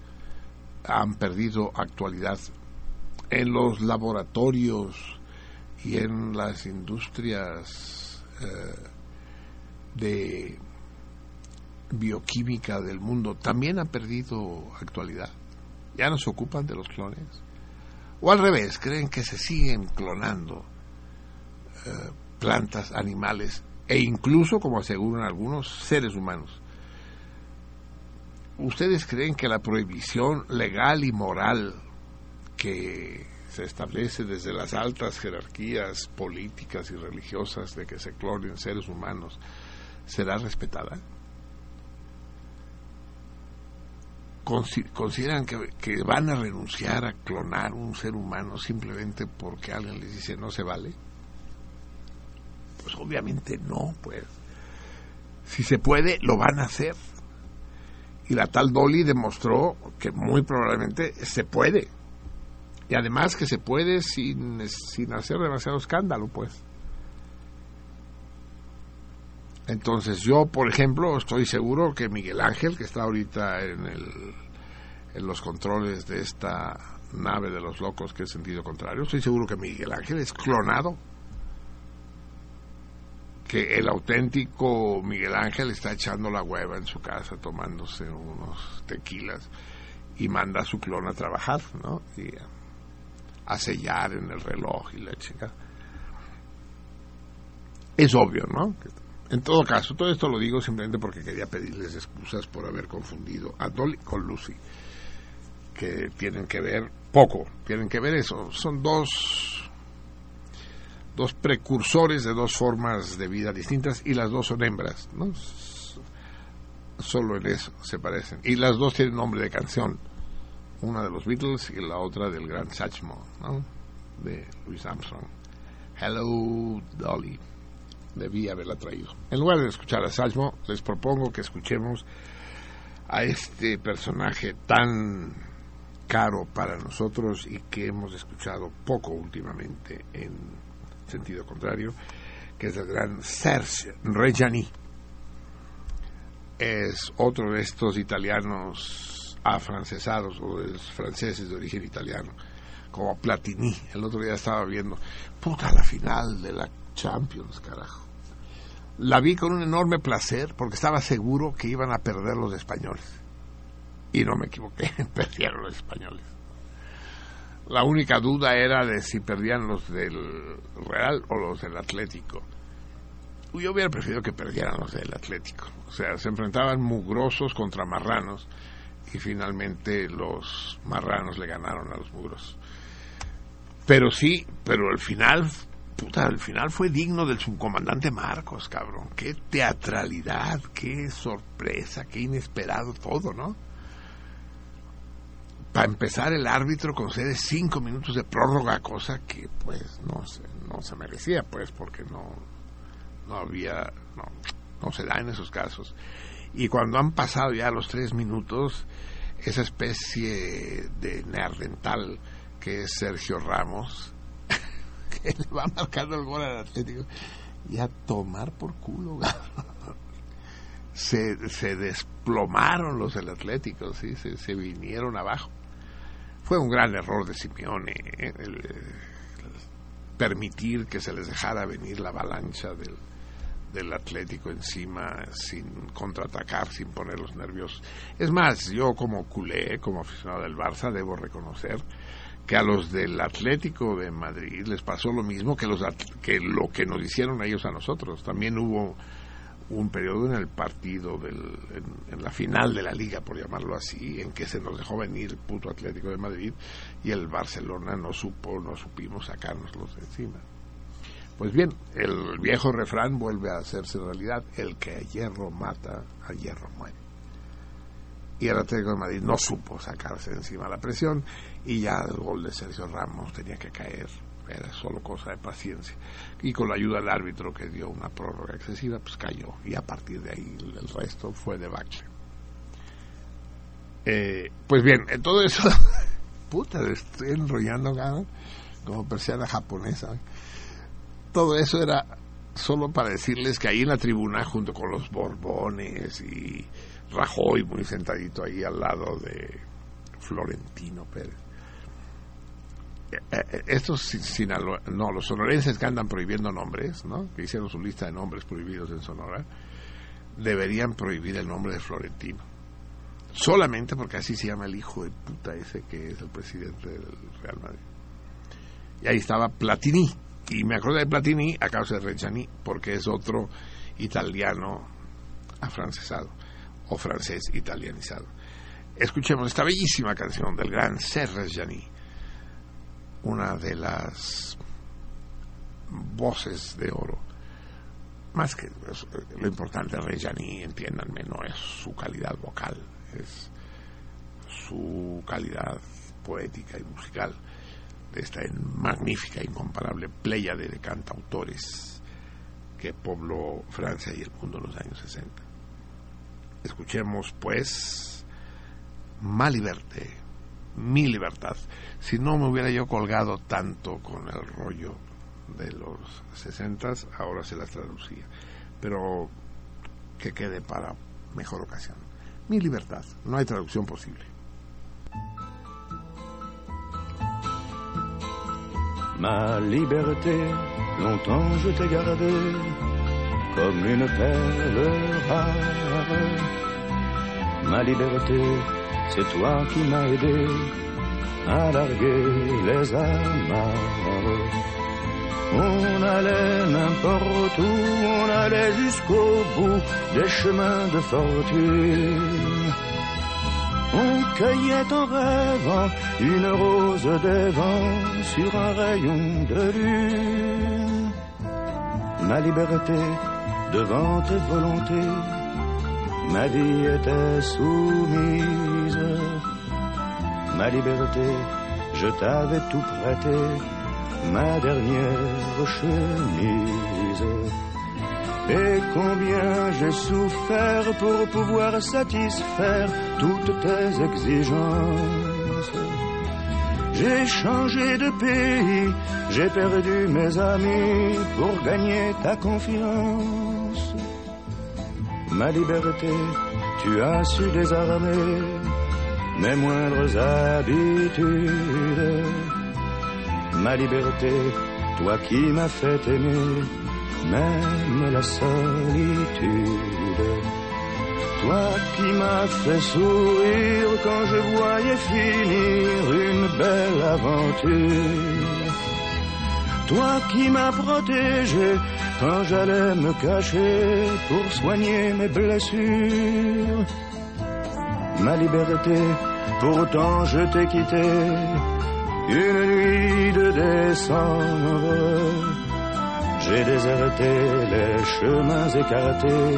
han perdido actualidad en los laboratorios y en las industrias eh, de bioquímica del mundo también ha perdido actualidad. Ya no se ocupan de los clones. O al revés, creen que se siguen clonando eh, plantas, animales e incluso, como aseguran algunos, seres humanos. ¿Ustedes creen que la prohibición legal y moral que se establece desde las altas jerarquías políticas y religiosas de que se clonen seres humanos será respetada? ¿Consideran que, que van a renunciar a clonar un ser humano simplemente porque alguien les dice no se vale? Pues obviamente no, pues. Si se puede, lo van a hacer. Y la tal Dolly demostró que muy probablemente se puede. Y además que se puede sin, sin hacer demasiado escándalo, pues. Entonces yo, por ejemplo, estoy seguro que Miguel Ángel, que está ahorita en, el, en los controles de esta nave de los locos que es sentido contrario, estoy seguro que Miguel Ángel es clonado que el auténtico Miguel Ángel está echando la hueva en su casa tomándose unos tequilas y manda a su clon a trabajar, ¿no? Y a, sellar en el reloj y la chica. Es obvio, ¿no? En todo caso, todo esto lo digo simplemente porque quería pedirles excusas por haber confundido a Dolly con Lucy, que tienen que ver poco, tienen que ver eso. Son dos dos precursores de dos formas de vida distintas y las dos son hembras, ¿no? Solo en eso se parecen. Y las dos tienen nombre de canción. Una de los Beatles y la otra del gran Satchmo, ¿no? de Louis Armstrong. Hello Dolly. Debí haberla traído. En lugar de escuchar a Satchmo, les propongo que escuchemos a este personaje tan caro para nosotros y que hemos escuchado poco últimamente en sentido contrario, que es el gran Serge Reggiani. Es otro de estos italianos afrancesados o de franceses de origen italiano, como Platini. El otro día estaba viendo, puta, la final de la Champions, carajo. La vi con un enorme placer porque estaba seguro que iban a perder los españoles. Y no me equivoqué, *laughs* perdieron los españoles. La única duda era de si perdían los del Real o los del Atlético. Yo hubiera preferido que perdieran los del Atlético. O sea, se enfrentaban mugrosos contra marranos y finalmente los marranos le ganaron a los mugrosos. Pero sí, pero el final, puta, el final fue digno del subcomandante Marcos, cabrón. Qué teatralidad, qué sorpresa, qué inesperado todo, ¿no? para empezar el árbitro concede cinco minutos de prórroga, cosa que pues no se, no se merecía, pues porque no, no había, no, no se da en esos casos. Y cuando han pasado ya los tres minutos, esa especie de neardental que es Sergio Ramos, *laughs* que le va marcando el gol al Atlético, y a tomar por culo, se, se desplomaron los del Atlético, ¿sí? se, vinieron abajo. Fue un gran error de Simeone ¿eh? el, permitir que se les dejara venir la avalancha del, del Atlético encima sin contraatacar, sin ponerlos nerviosos. Es más, yo como culé, como aficionado del Barça, debo reconocer que a los del Atlético de Madrid les pasó lo mismo que, los, que lo que nos hicieron ellos a nosotros. También hubo un periodo en el partido, del, en, la final de la liga, por llamarlo así, en que se nos dejó venir el puto Atlético de Madrid y el Barcelona no supo, no supimos sacárnoslos de encima. Pues bien, el viejo refrán vuelve a hacerse realidad, el que a hierro mata, a hierro muere. Y el Atlético de Madrid no supo sacarse encima la presión y ya el gol de Sergio Ramos tenía que caer era solo cosa de paciencia. Y con la ayuda del árbitro que dio una prórroga excesiva, pues cayó. Y a partir de ahí el resto fue de bache. Eh, pues bien, en todo eso, *laughs* puta, estoy enrollando como persiana japonesa. Todo eso era solo para decirles que ahí en la tribuna, junto con los Borbones y Rajoy, muy sentadito ahí al lado de Florentino Pérez eh, eh, estos no, los sonorenses que andan prohibiendo nombres, ¿no? que hicieron su lista de nombres prohibidos en Sonora, deberían prohibir el nombre de Florentino. Solamente porque así se llama el hijo de puta ese que es el presidente del Real Madrid. Y ahí estaba Platini. Y me acuerdo de Platini a causa de Reggiani, porque es otro italiano afrancesado, o francés italianizado. Escuchemos esta bellísima canción del gran Serge Reggiani una de las voces de oro. Más que lo importante de Reggiani, entiéndanme, no es su calidad vocal, es su calidad poética y musical esta magnífica, incomparable pléyade de cantautores que pobló Francia y el mundo en los años 60. Escuchemos, pues, Maliberte mi libertad. Si no me hubiera yo colgado tanto con el rollo de los sesentas, ahora se las traducía. Pero que quede para mejor ocasión. Mi libertad, no hay traducción posible. Ma liberté, longtemps je t'ai gardé comme une perle rare. Ma liberté, c'est toi qui m'as aidé à larguer les amarres. On allait n'importe où, on allait jusqu'au bout des chemins de fortune. On cueillait en rêvant une rose des vents sur un rayon de lune. Ma liberté devant tes volontés ma vie était soumise. Ma liberté, je t'avais tout prêté, ma dernière chemise. Et combien j'ai souffert pour pouvoir satisfaire toutes tes exigences. J'ai changé de pays, j'ai perdu mes amis pour gagner ta confiance. Ma liberté, tu as su désarmer mes moindres habitudes. Ma liberté, toi qui m'as fait aimer, même la solitude. Toi qui m'as fait sourire quand je voyais finir une belle aventure. Toi qui m'as protégé quand j'allais me cacher pour soigner mes blessures. Ma liberté, pourtant je t'ai quitté une nuit de décembre. J'ai déserté les chemins écartés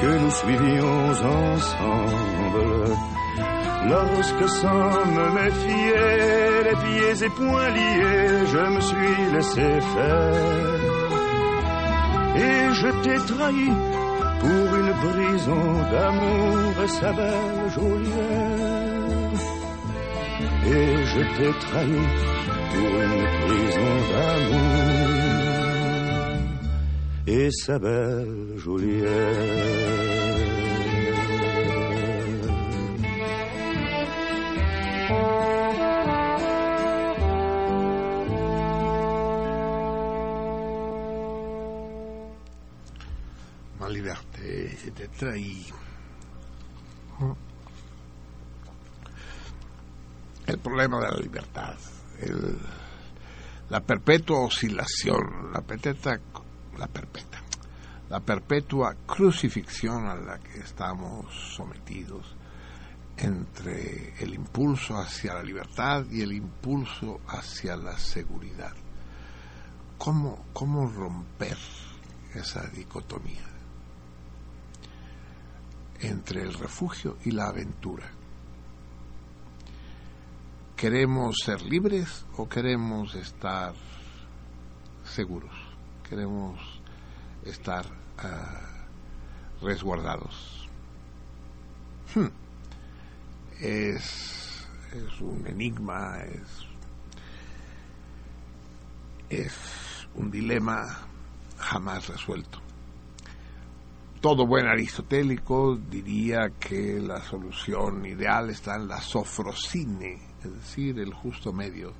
que nous suivions ensemble. Lorsque sans me méfier, les pieds et poings liés, je me suis laissé faire. Et je t'ai trahi pour une prison d'amour et sa belle geôlière. Et je t'ai trahi pour une prison d'amour et sa belle geôlière. Ma liberté, je t'ai trahi. El problema de la libertad, el- la perpetua oscilación, la perpetua, la perpetua, la perpetua crucifixión a la que estamos sometidos entre el impulso hacia la libertad y el impulso hacia la seguridad. ¿Cómo, cómo romper esa dicotomía entre el refugio y la aventura? ¿Queremos ser libres o queremos estar seguros? ¿Queremos estar ah, resguardados? Hmm. Es, un enigma, es, es un dilema jamás resuelto. Todo buen aristotélico diría que la solución ideal está en la sofrosine, es decir, el justo medio.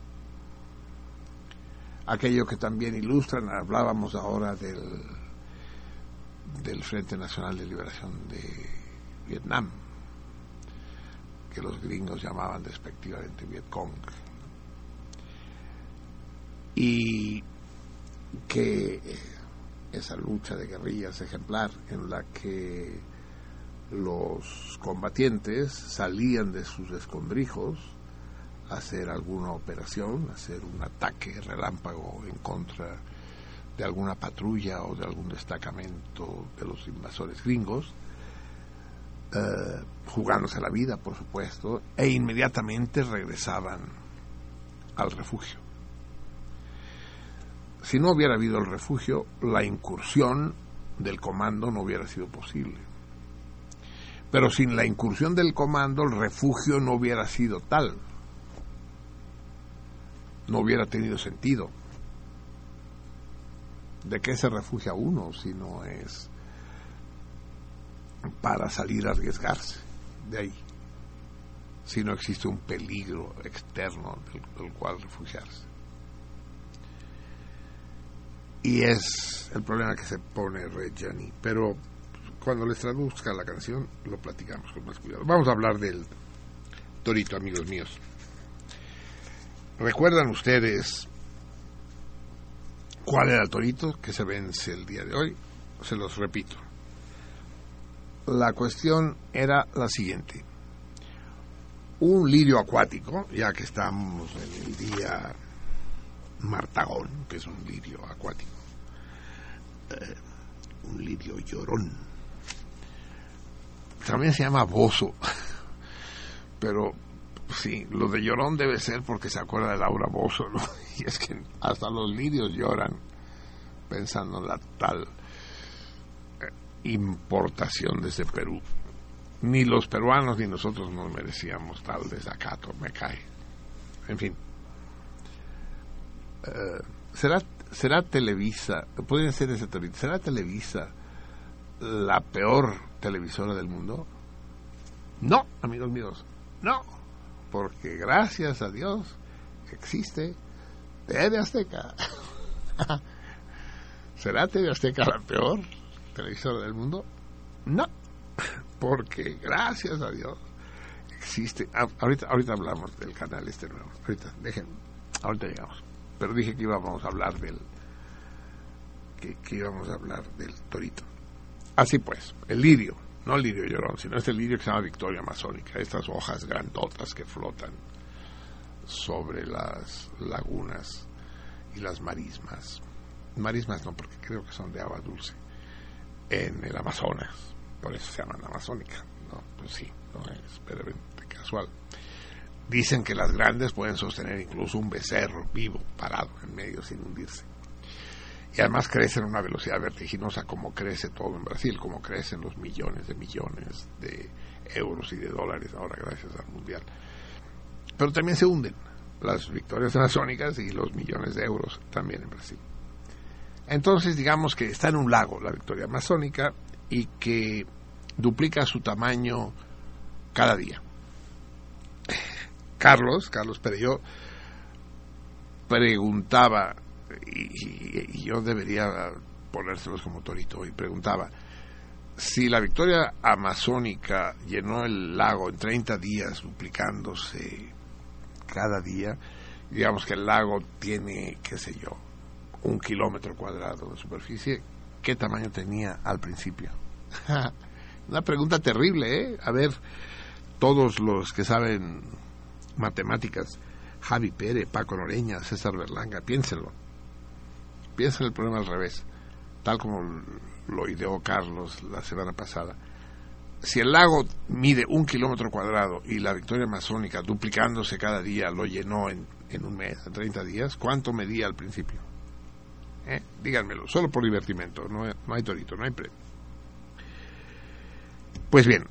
Aquello que también ilustran, hablábamos ahora del, del Frente Nacional de Liberación de Vietnam, que los gringos llamaban despectivamente Vietcong. Y que esa lucha de guerrillas ejemplar en la que los combatientes salían de sus escondrijos hacer alguna operación, hacer un ataque relámpago en contra de alguna patrulla o de algún destacamento de los invasores gringos, eh, jugándose la vida, por supuesto, e inmediatamente regresaban al refugio. Si no hubiera habido el refugio, la incursión del comando no hubiera sido posible. Pero sin la incursión del comando, el refugio no hubiera sido tal. No hubiera tenido sentido. ¿De qué se refugia uno si no es para salir a arriesgarse de ahí? Si no existe un peligro externo del, cual refugiarse. Y es el problema que se pone Reggiani. Pero cuando les traduzca la canción, lo platicamos con más cuidado. Vamos a hablar del torito, amigos míos. ¿Recuerdan ustedes cuál era el torito que se vence el día de hoy? Se los repito. La cuestión era la siguiente. Un lirio acuático, ya que estamos en el día martagón, que es un lirio acuático, eh, un lirio llorón. También se llama bozo, *laughs* pero Sí, lo de llorón debe ser porque se acuerda de Laura Bozo, ¿no? *laughs* Y es que hasta los lirios lloran pensando en la tal eh, importación desde Perú. Ni los peruanos ni nosotros nos merecíamos tal desacato, me cae. En fin. Eh, ¿será, ¿Será Televisa, podría ser ese ¿será Televisa la peor televisora del mundo? No, amigos míos, no, porque gracias a Dios existe TV Azteca. *laughs* ¿Será TV Azteca la peor televisora del mundo? No, porque gracias a Dios existe. Ah, ahorita, ahorita hablamos del canal este nuevo. Ahorita, dejen, ahorita llegamos. Pero dije que íbamos a hablar del que, que íbamos a hablar del torito. Así pues, el lirio, no el lirio llorón, sino este lirio que se llama Victoria Amazónica, estas hojas grandotas que flotan sobre las lagunas y las marismas. Marismas no, porque creo que son de agua dulce. En el Amazonas, por eso se llaman amazónica. No, pues sí, no es casual. Dicen que las grandes pueden sostener incluso un becerro vivo, parado en medio sin hundirse. Y además crecen a una velocidad vertiginosa como crece todo en Brasil, como crecen los millones de millones de euros y de dólares ahora gracias al Mundial. Pero también se hunden las victorias amazónicas y los millones de euros también en Brasil. Entonces digamos que está en un lago la victoria amazónica y que duplica su tamaño cada día. Carlos, Carlos Pereyó, preguntaba, y, y, yo debería ponérselos como torito, y preguntaba, si la victoria amazónica llenó el lago en 30 días, duplicándose cada día, digamos que el lago tiene, qué sé yo, un kilómetro cuadrado de superficie, ¿qué tamaño tenía al principio? *laughs* Una pregunta terrible, ¿eh? A ver, todos los que saben matemáticas, Javi Pérez, Paco Noreña, César Berlanga, piénsenlo. Piensen el problema al revés, tal como lo ideó Carlos la semana pasada. Si el lago mide un kilómetro cuadrado y la victoria amazónica, duplicándose cada día, lo llenó en, en un mes, en 30 días, ¿cuánto medía al principio? ¿Eh? Díganmelo, solo por divertimento, no, no hay torito, no hay premio. Pues bien,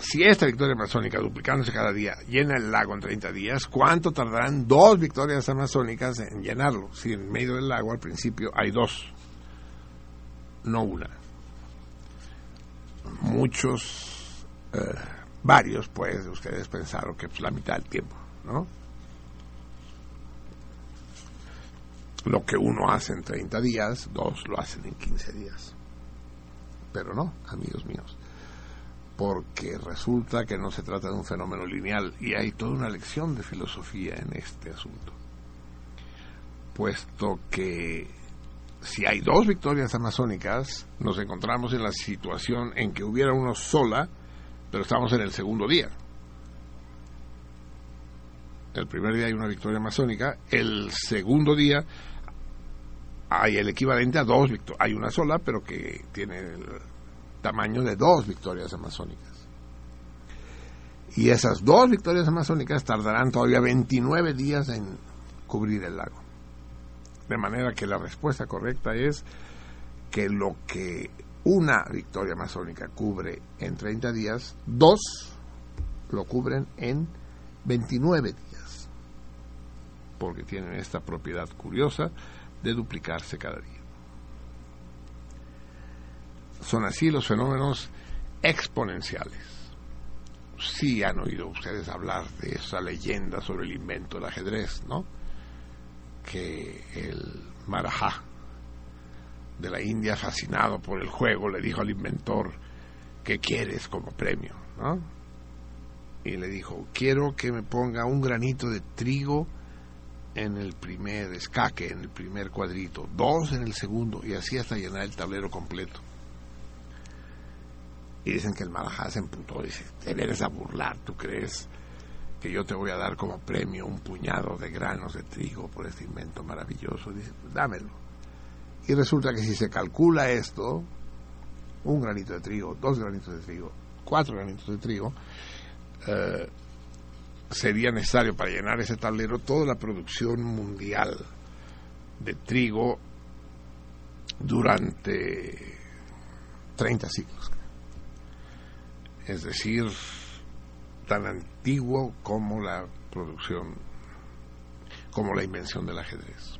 si esta victoria amazónica, duplicándose cada día, llena el lago en 30 días, ¿cuánto tardarán dos victorias amazónicas en llenarlo? Si en medio del lago al principio hay dos, no una. Muchos, eh, varios, pues, ustedes pensaron que es la mitad del tiempo, ¿no? Lo que uno hace en 30 días, dos lo hacen en 15 días. Pero no, amigos míos porque resulta que no se trata de un fenómeno lineal y hay toda una lección de filosofía en este asunto. Puesto que si hay dos victorias amazónicas, nos encontramos en la situación en que hubiera uno sola, pero estamos en el segundo día. El primer día hay una victoria amazónica, el segundo día hay el equivalente a dos victorias. Hay una sola, pero que tiene tamaño de dos victorias amazónicas. Y esas dos victorias amazónicas tardarán todavía 29 días en cubrir el lago. De manera que la respuesta correcta es que lo que una victoria amazónica cubre en 30 días, dos lo cubren en 29 días. Porque tienen esta propiedad curiosa de duplicarse cada día son así los fenómenos exponenciales. Sí han oído ustedes hablar de esa leyenda sobre el invento del ajedrez, ¿no? Que el Marajá de la India, fascinado por el juego, le dijo al inventor, ¿qué quieres como premio? ¿no? Y le dijo, quiero que me ponga un granito de trigo en el primer escaque, en el primer cuadrito, dos en el segundo, y así hasta llenar el tablero completo. Y dicen que el Marajá se emputó. Dice, te vienes a burlar, ¿tú crees que yo te voy a dar como premio un puñado de granos de trigo por este invento maravilloso? Dice, pues dámelo. Y resulta que si se calcula esto, un granito de trigo, dos granitos de trigo, cuatro granitos de trigo, eh, sería necesario para llenar ese tablero toda la producción mundial de trigo durante 30 siglos. Es decir, tan antiguo como la producción, como la invención del ajedrez.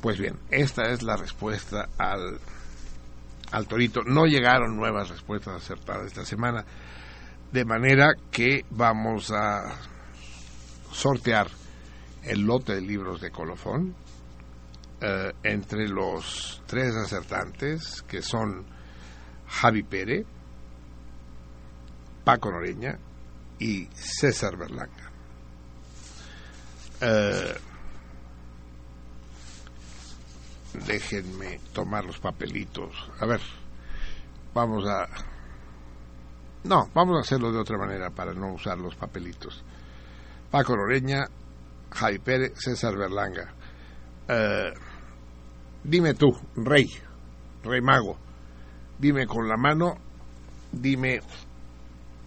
Pues bien, esta es la respuesta al, al torito. No llegaron nuevas respuestas acertadas esta semana, de manera que vamos a sortear el lote de libros de colofón eh, entre los tres acertantes, que son Javi Pérez, Paco Noreña y César Berlanga. Eh, déjenme tomar los papelitos. A ver, vamos a... No, vamos a hacerlo de otra manera para no usar los papelitos. Paco Noreña, Javi Pérez, César Berlanga. Eh, dime tú, rey, rey mago, dime con la mano, dime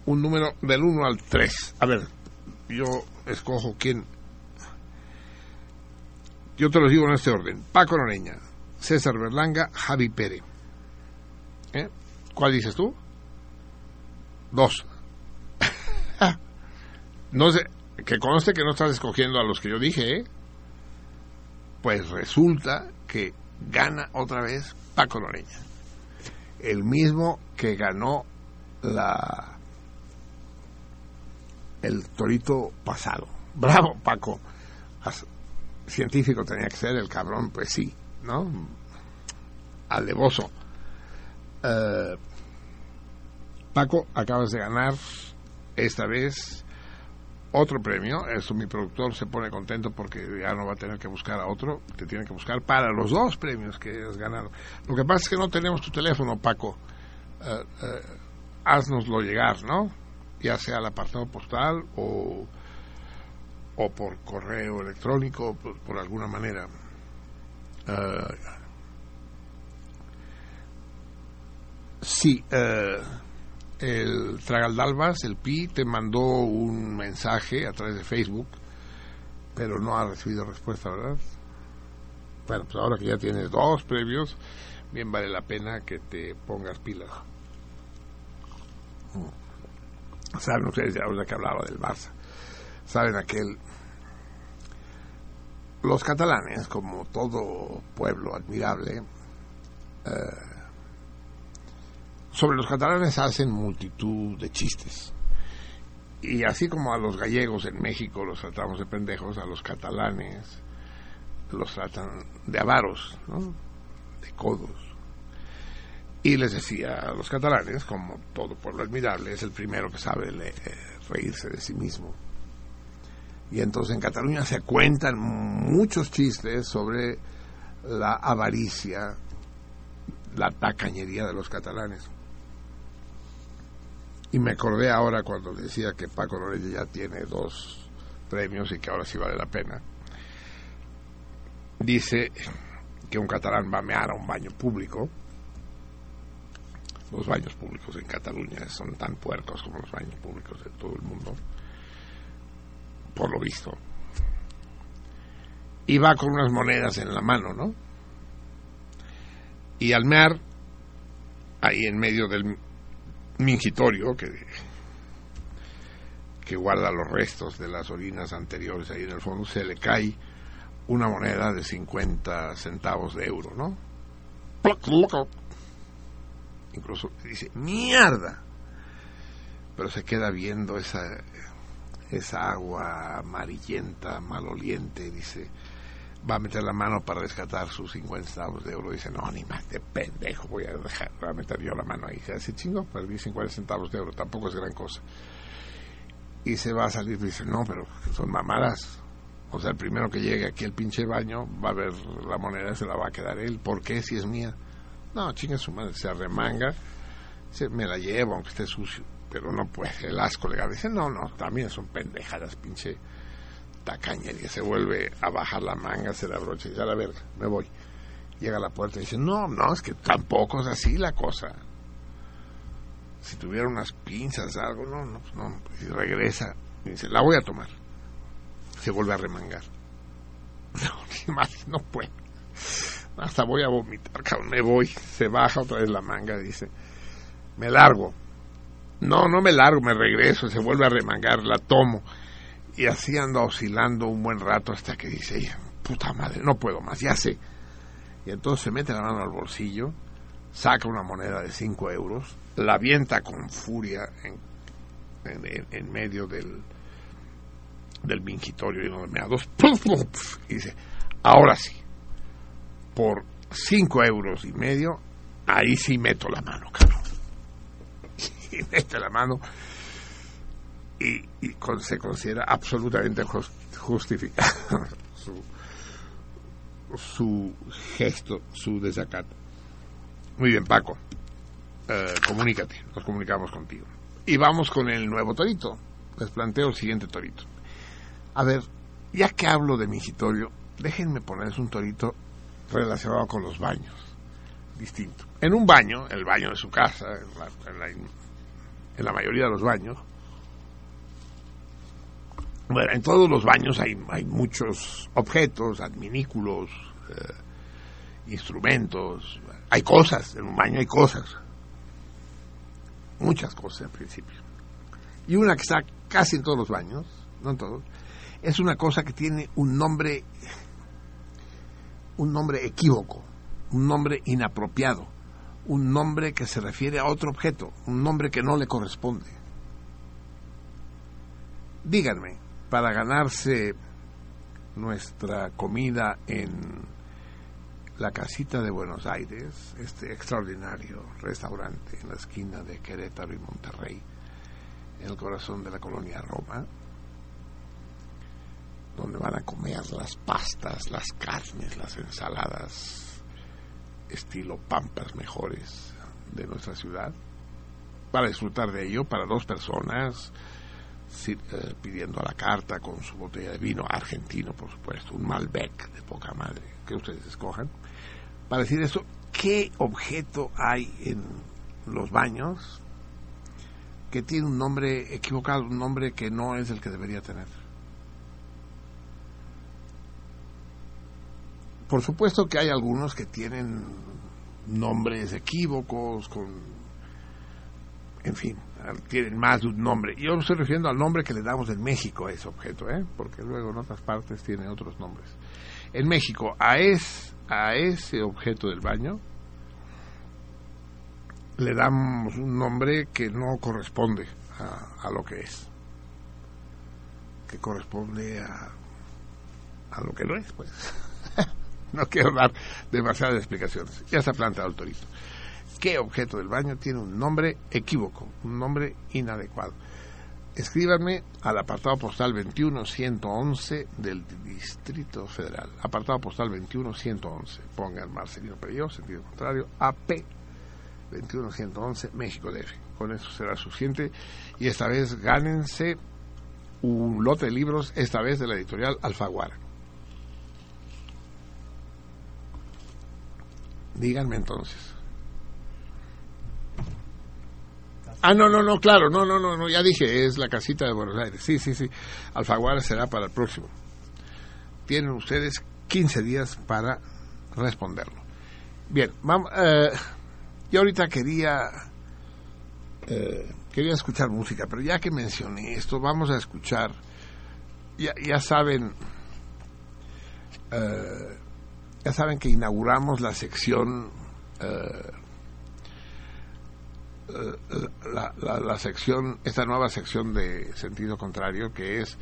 un número del 1 al 3. A ver, yo escojo quién. Yo te lo digo en este orden. Paco Noreña, César Berlanga, Javi Pérez. ¿Eh? ¿Cuál dices tú? Dos. *laughs* no sé, que conste que no estás escogiendo a los que yo dije, ¿eh? Pues resulta que gana otra vez Paco Noreña. El mismo que ganó la el torito pasado. Bravo, Paco. Científico tenía que ser el cabrón, pues sí, ¿no? Alevoso. Eh, Paco, acabas de ganar esta vez otro premio. Eso mi productor se pone contento porque ya no va a tener que buscar a otro, te tiene que buscar para los dos premios que has ganado. Lo que pasa es que no tenemos tu teléfono, Paco. Eh, eh, haznoslo llegar, ¿no? Ya sea al apartado postal o, o por correo electrónico, por, por alguna manera. Eh, sí, eh, el Tragaldalbas, el PI, te mandó un mensaje a través de Facebook, pero no ha recibido respuesta, ¿verdad? Bueno, pues ahora que ya tienes dos previos, bien vale la pena que te pongas pilas. Saben ustedes, ahora que hablaba del Barça, saben aquel... Los catalanes, como todo pueblo admirable, eh, sobre los catalanes hacen multitud de chistes. Y así como a los gallegos en México los tratamos de pendejos, a los catalanes los tratan de avaros, ¿no? de codos. Y les decía a los catalanes, como todo pueblo admirable, es el primero que sabe eh, reírse de sí mismo. Y entonces en Cataluña se cuentan muchos chistes sobre la avaricia, la tacañería de los catalanes. Y me acordé ahora cuando decía que Paco Noreña ya tiene dos premios y que ahora sí vale la pena. Dice que un catalán va a mear a un baño público. Los baños públicos en Cataluña son tan puercos como los baños públicos de todo el mundo, por lo visto. Y va con unas monedas en la mano, ¿no? Y al mear, ahí en medio del mingitorio que, que guarda los restos de las orinas anteriores ahí en el fondo, se le cae una moneda de 50 centavos de euro, ¿no? Incluso dice, mierda. Pero se queda viendo esa, esa agua amarillenta, maloliente, dice, va a meter la mano para rescatar sus 50 centavos de euro. Dice, no, ni más de pendejo, voy a dejar, voy a meter yo la mano ahí. Hace chingo, perdí 50 centavos de euro, tampoco es gran cosa. Y se va a salir, dice, no, pero son mamadas. O sea, el primero que llegue aquí al pinche baño va a ver la moneda se la va a quedar él. ¿Por qué? Si es mía. No, chinga su madre, se arremanga, se, me la llevo aunque esté sucio. Pero no puede, el asco legal. Dice, no, no, también son pendejadas, pinche tacañería. Se vuelve a bajar la manga, se la brocha y dice, a la verga, me voy. Llega a la puerta y dice, no, no, es que tampoco es así la cosa. si tuviera unas pinzas, algo, no, no, no, y regresa, y dice, la voy a tomar. Se vuelve a remangar. *laughs* No, ni más, no puede. Hasta voy a vomitar, cabrón, me voy. Se baja otra vez la manga, dice, me largo. No, no me largo, me regreso, se vuelve a remangar, la tomo. Y así anda oscilando un buen rato hasta que dice puta madre, no puedo más, ya sé. Y entonces se mete la mano al bolsillo, saca una moneda de 5 euros, la avienta con furia en, en, medio del, del mingitorio lleno de meados, *laughs* y dice, ahora sí, por 5 euros y medio, ahí sí meto la mano, cabrón. *laughs* Y mete la mano y, se considera absolutamente justificado *laughs* su, su gesto, su desacato. Muy bien, Paco. Eh, comunícate, nos comunicamos contigo. Y vamos con el nuevo torito. Les planteo el siguiente torito. A ver, ya que hablo de mingitorio, déjenme ponerles un torito relacionado con los baños. Distinto. En un baño, el baño de su casa, en la, mayoría de los baños, bueno, en todos los baños hay, muchos objetos, adminículos, eh, instrumentos, hay cosas, en un baño hay cosas, muchas cosas en principio. Y una que está casi en todos los baños, no en todos, es una cosa que tiene un nombre, un nombre equívoco, un nombre inapropiado, un nombre que se refiere a otro objeto, un nombre que no le corresponde. Díganme, para ganarse nuestra comida en la casita de Buenos Aires, este extraordinario restaurante en la esquina de Querétaro y Monterrey, en el corazón de la colonia Roma, donde van a comer las pastas, las carnes, las ensaladas, estilo pampas mejores de nuestra ciudad, para disfrutar de ello para dos personas, eh, pidiendo a la carta con su botella de vino argentino, por supuesto, un Malbec de poca madre, que ustedes escojan, para decir eso, ¿qué objeto hay en los baños que tiene un nombre equivocado, un nombre que no es el que debería tener? Por supuesto que hay algunos que tienen nombres equívocos, con, en fin, tienen más de un nombre. Yo me estoy refiriendo al nombre que le damos en México a ese objeto, ¿eh? porque luego en otras partes tiene otros nombres. En México, a, a ese objeto del baño le damos un nombre que no corresponde a, a lo que es, que corresponde a, a lo que no es, pues. *laughs* *laughs* no quiero dar demasiadas explicaciones. Ya se ha planteado el torito qué objeto del baño tiene un nombre equívoco, un nombre inadecuado. Escríbanme al apartado postal 21111 del Distrito Federal. Apartado postal 21111. Pongan Marcelino Perelló, sentido contrario, AP 21111, México DF. Con eso será suficiente. Y esta vez gánense un lote de libros, esta vez de la editorial Alfaguara. Díganme entonces. Ah, no, no, no, claro, no, no, no, no, ya dije, es la casita de Buenos Aires. Sí, sí, sí. Alfaguara será para el próximo. Tienen ustedes 15 días para responderlo. Bien, vamos, eh, yo ahorita quería eh, quería escuchar música, pero ya que mencioné esto, vamos a escuchar. Ya, ya saben, eh, ya saben que inauguramos la sección eh, la, la, sección, esta nueva sección de sentido contrario, que es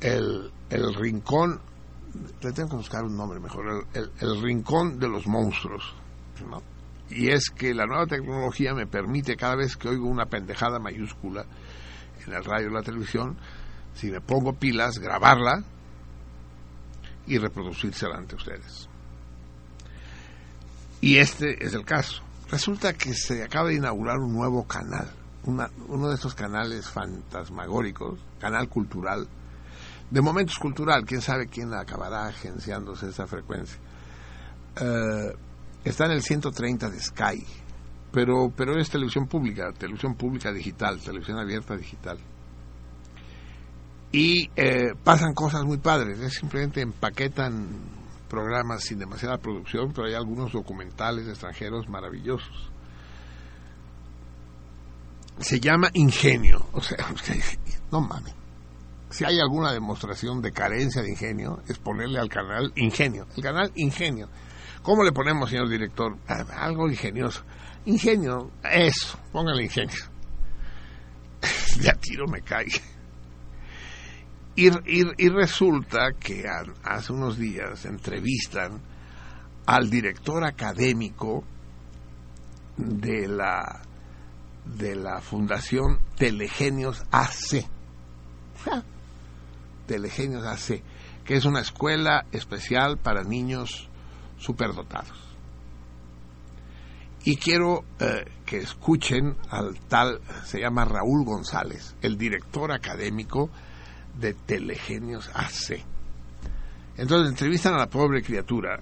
el, el rincón, le tengo que buscar un nombre mejor, el rincón de los monstruos. ¿no? Y es que la nueva tecnología me permite cada vez que oigo una pendejada mayúscula en el radio o la televisión, si me pongo pilas, grabarla y reproducírsela ante ustedes. Y este es el caso. Resulta que se acaba de inaugurar un nuevo canal, una, uno de estos canales fantasmagóricos, canal cultural, de momentos cultural, quién sabe quién acabará agenciándose esa frecuencia. Uh, está en el 130 de Sky, pero, pero es televisión pública, televisión pública digital, televisión abierta digital. Y eh, pasan cosas muy padres, es simplemente empaquetan programas sin demasiada producción, pero hay algunos documentales extranjeros maravillosos. Se llama Ingenio, *laughs* o sea, no mames. Si hay alguna demostración de carencia de ingenio, es ponerle al canal Ingenio. El canal Ingenio. ¿Cómo le ponemos, señor director? Ah, algo ingenioso. Ingenio, eso, póngale ingenio. *laughs* ya tiro me cae. Y, resulta que hace unos días entrevistan al director académico de la de la Fundación Telegenios AC. Telegenios AC, que es una escuela especial para niños superdotados. Y quiero eh, que escuchen al tal, se llama Raúl González, el director académico de Telegenios AC. Entonces entrevistan a la pobre criatura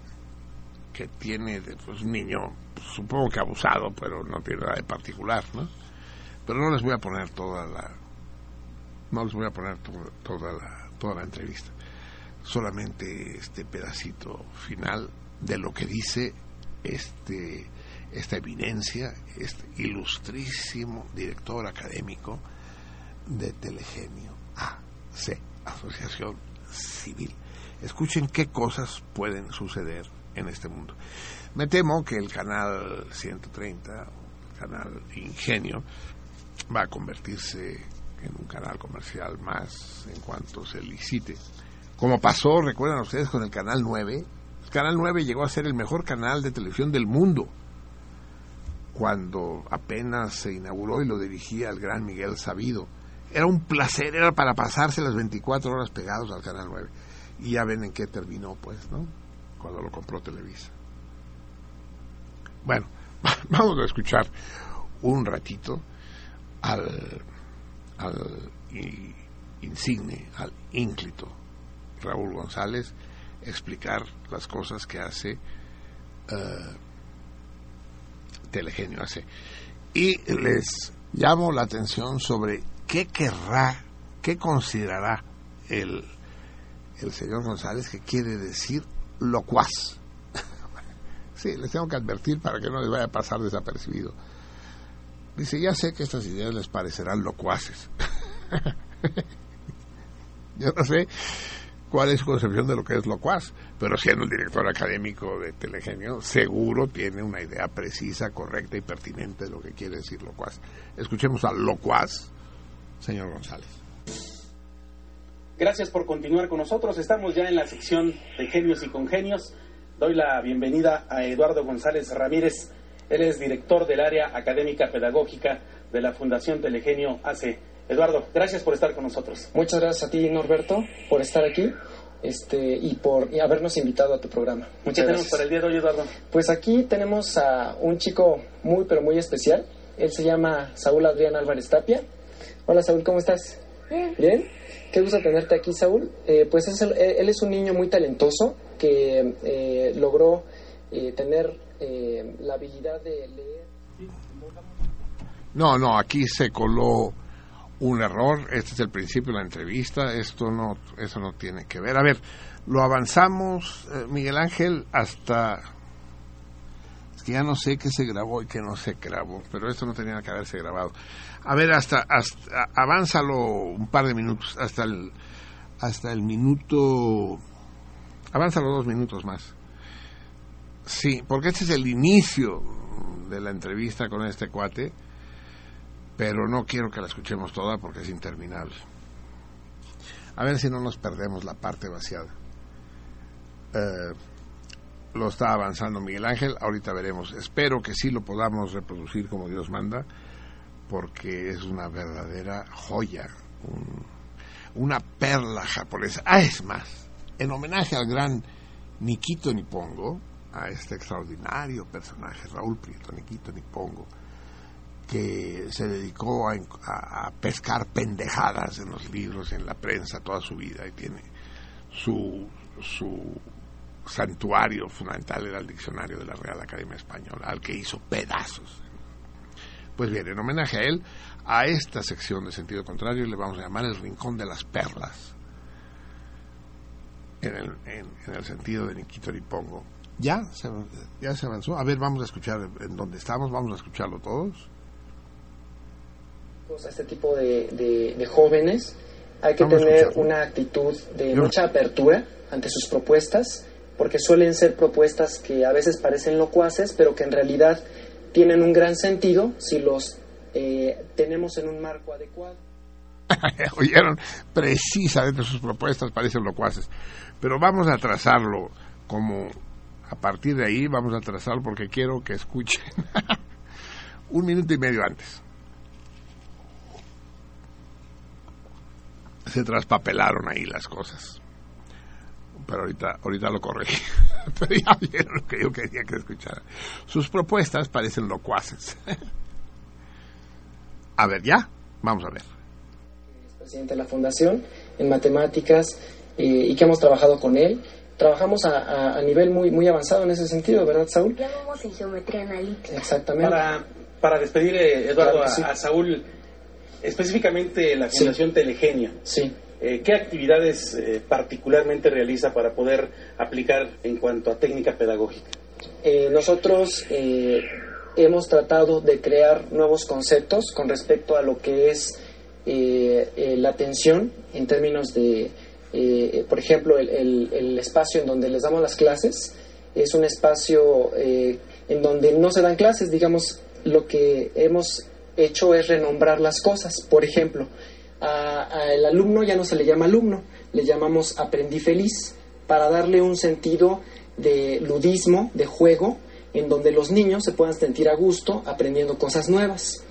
que tiene pues, un niño, pues, supongo que abusado, pero no tiene nada de particular, ¿no? Pero no les voy a poner toda la, no les voy a poner toda la, toda la entrevista, solamente este pedacito final de lo que dice este esta evidencia, este ilustrísimo director académico de Telegenio AC, Asociación Civil. Escuchen qué cosas pueden suceder en este mundo. Me temo que el canal 130, el canal Ingenio, va a convertirse en un canal comercial más en cuanto se licite. Como pasó, recuerdan ustedes, con el canal 9. El canal 9 llegó a ser el mejor canal de televisión del mundo cuando apenas se inauguró y lo dirigía el gran Miguel Sabido. Era un placer, era para pasarse las 24 horas pegados al Canal 9. Y ya ven en qué terminó, pues, ¿no? Cuando lo compró Televisa. Bueno, *laughs* vamos a escuchar un ratito al, al insigne, al ínclito Raúl González explicar las cosas que hace uh, Telegenio hace. Y les llamo la atención sobre qué querrá, qué considerará el, el señor González que quiere decir locuaz. *laughs* sí, les tengo que advertir para que no les vaya a pasar desapercibido. Dice, ya sé que estas ideas les parecerán locuaces. *laughs* Yo no sé cuál es su concepción de lo que es locuaz, pero siendo el director académico de Telegenio, seguro tiene una idea precisa, correcta y pertinente de lo que quiere decir locuaz. Escuchemos al locuaz, señor González. Gracias por continuar con nosotros. Estamos ya en la sección de genios y congenios. Doy la bienvenida a Eduardo González Ramírez. Él es director del área académica pedagógica de la Fundación Telegenio AC. Eduardo, gracias por estar con nosotros. Muchas gracias a ti, Norberto, por estar aquí este, y por habernos invitado a tu programa. Muchas ¿Qué tenemos para el día de hoy, Eduardo? Pues aquí tenemos a un chico muy, pero muy especial. Él se llama Saúl Adrián Álvarez Tapia. Hola, Saúl, ¿cómo estás? Bien. Bien. Qué gusto tenerte aquí, Saúl. Eh, pues él es un niño muy talentoso que eh, logró eh, tener la habilidad de leer. No, no, aquí se coló un error, este es el principio de la entrevista, esto no, eso no tiene que ver. A ver, lo avanzamos, eh, Miguel Ángel, hasta... Es que ya no sé qué se grabó y qué no se grabó, pero esto no tenía que haberse grabado. A ver, hasta, avánzalo un par de minutos, hasta el, hasta el minuto... Avánzalo dos minutos más. Sí, porque este es el inicio de la entrevista con este cuate pero no quiero que la escuchemos toda porque es interminable. A ver si no nos perdemos la parte vaciada. Eh, lo está avanzando Miguel Ángel, ahorita veremos. Espero que sí lo podamos reproducir como Dios manda, porque es una verdadera joya, una perla japonesa. Ah, es más, en homenaje al gran Nikito Nipongo, a este extraordinario personaje, Raúl Prieto, Nikito Nipongo, que se dedicó a, pescar pendejadas en los libros, en la prensa, toda su vida, y tiene su, su santuario fundamental era el diccionario de la Real Academia Española, al que hizo pedazos Pues bien, en homenaje a él, a esta sección de sentido contrario le vamos a llamar el Rincón de las Perlas. En el, en, el sentido de Nikito Ripongo. ¿Ya se, ¿Ya se avanzó? A ver, vamos a escuchar en dónde estamos, vamos a escucharlo todos. A este tipo de, de, jóvenes hay que tener una actitud de mucha apertura ante sus propuestas, porque suelen ser propuestas que a veces parecen locuaces, pero que en realidad tienen un gran sentido si los eh, tenemos en un marco adecuado. *laughs* Oyeron, precisamente sus propuestas parecen locuaces, pero vamos a trazarlo como a partir de ahí, vamos a trazarlo porque quiero que escuchen *laughs* un minuto y medio antes. Se traspapelaron ahí las cosas. Pero ahorita, ahorita lo corregí. *laughs* Pero ya vieron lo que yo quería que escucharan. Sus propuestas parecen locuaces. *laughs* A ver, ya, vamos a ver. Es presidente de la Fundación en matemáticas eh, y que hemos trabajado con él. Trabajamos a, nivel muy, muy avanzado en ese sentido, ¿verdad, Saúl? Ya vamos en geometría analítica. Exactamente. Para, para despedir, eh, Eduardo, a, Saúl, específicamente la Fundación Telegenio. Sí. Eh, ¿Qué actividades particularmente realiza para poder aplicar en cuanto a técnica pedagógica? nosotros hemos tratado de crear nuevos conceptos con respecto a lo que es eh, eh, la atención en términos de, eh, por ejemplo, el, espacio en donde les damos las clases es un espacio en donde no se dan clases, digamos, lo que hemos hecho es renombrar las cosas. Por ejemplo, al alumno ya no se le llama alumno, le llamamos aprendí feliz para darle un sentido de ludismo, de juego, en donde los niños se puedan sentir a gusto aprendiendo cosas nuevas,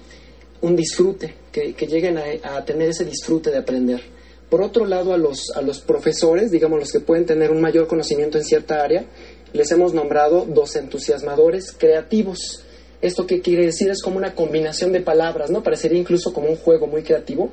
un disfrute, que, lleguen a, tener ese disfrute de aprender. Por otro lado, a los, a los profesores, digamos los que pueden tener un mayor conocimiento en cierta área, les hemos nombrado dos entusiasmadores creativos. ¿Esto qué quiere decir? Es como una combinación de palabras, ¿no? Parecería incluso como un juego muy creativo,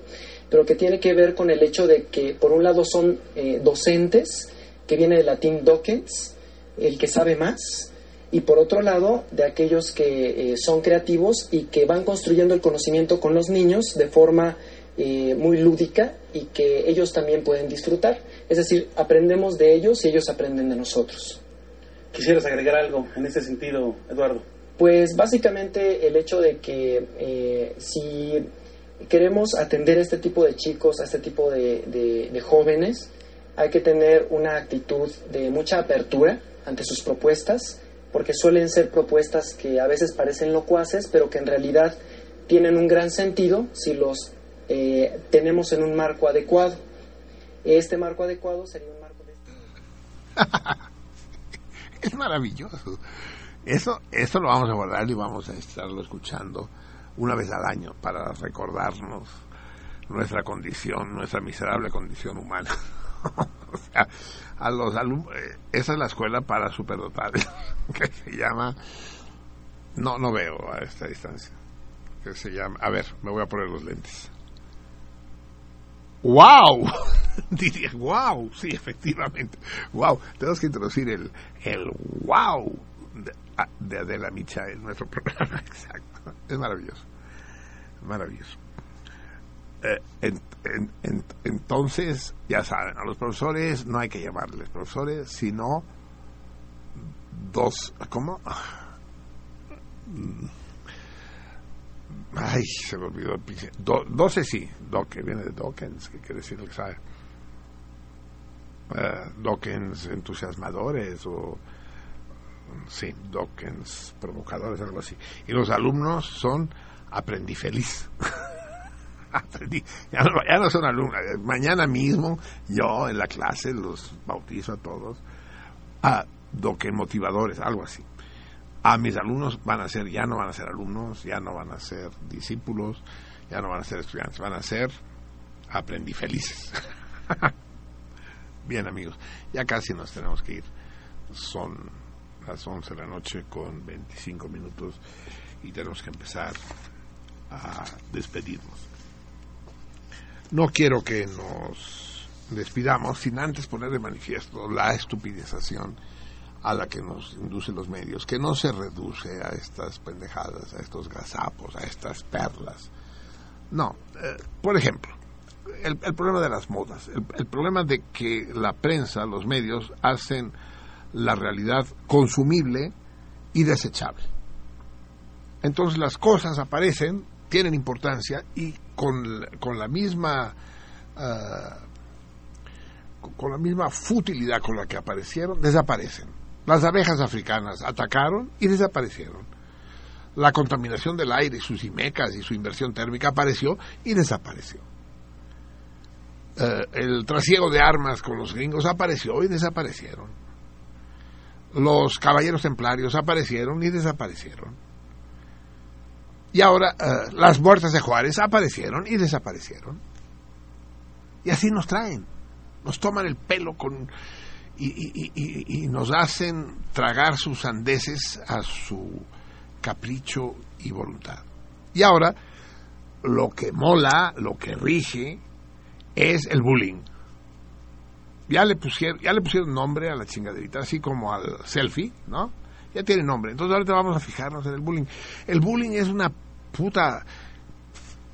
pero que tiene que ver con el hecho de que, por un lado, son eh, docentes, que viene del latín docens, el que sabe más, y por otro lado de aquellos que eh, son creativos y que van construyendo el conocimiento con los niños de forma eh, muy lúdica y que ellos también pueden disfrutar. Es decir, aprendemos de ellos y ellos aprenden de nosotros. ¿Quisieras agregar algo en ese sentido, Eduardo? Pues básicamente el hecho de que eh, si queremos atender a este tipo de chicos, a este tipo de jóvenes, hay que tener una actitud de mucha apertura ante sus propuestas, porque suelen ser propuestas que a veces parecen locuaces, pero que en realidad tienen un gran sentido si los eh, tenemos en un marco adecuado. Este marco adecuado sería un marco de... *laughs* es maravilloso. Eso, eso lo vamos a guardar y vamos a estarlo escuchando una vez al año para recordarnos nuestra condición, nuestra miserable condición humana. *laughs* o sea, a los alumnos, eh, esa es la escuela para superdotados, *laughs* que se llama, no, no veo a esta distancia, que se llama, a ver, me voy a poner los lentes. ¡Wow! *laughs* Diría, wow, sí, efectivamente. Wow, tenemos que introducir el, el wow de, de Adela Micha en nuestro programa, exacto. *laughs* Es maravilloso, maravilloso. Eh, entonces, ya saben, a los profesores no hay que llamarles profesores, sino dos, ¿cómo? Ay, se me olvidó. Do, doce sí, que viene de Dawkins, que quiere decir el que sabe. Uh, Dawkins entusiasmadores o sí, Dawkins provocadores, algo así. Y los alumnos son *laughs* aprendí feliz. aprendí, ya no, son alumnos, mañana mismo yo en la clase los bautizo a todos, a que motivadores, algo así. A mis alumnos van a ser, ya no van a ser alumnos, ya no van a ser discípulos, ya no van a ser estudiantes, van a ser aprendí felices. *laughs* Bien amigos, ya casi nos tenemos que ir. Son las 11 de la noche con 25 minutos y tenemos que empezar a despedirnos. No quiero que nos despidamos sin antes poner de manifiesto la estupidización a la que nos inducen los medios, que no se reduce a estas pendejadas, a estos gazapos, a estas perlas. No, eh, por ejemplo, el, problema de las modas, el, problema de que la prensa, los medios, hacen la realidad consumible y desechable. Entonces las cosas aparecen, tienen importancia y con, con la misma... Ah, con la misma futilidad con la que aparecieron, desaparecen. Las abejas africanas atacaron y desaparecieron. La contaminación del aire, sus imecas y su inversión térmica apareció y desapareció. Eh, el trasiego de armas con los gringos apareció y desaparecieron. Los caballeros templarios aparecieron y desaparecieron. Y ahora eh, las muertas de Juárez aparecieron y desaparecieron. Y así nos traen. Nos toman el pelo con, y, nos hacen tragar sus andeses a su capricho y voluntad. Y ahora, lo que mola, lo que rige, es el bullying. Ya le pusieron, ya le pusieron nombre a la chingaderita, así como al selfie, ¿no? Ya tiene nombre. Entonces ahorita vamos a fijarnos en el bullying. El bullying es una puta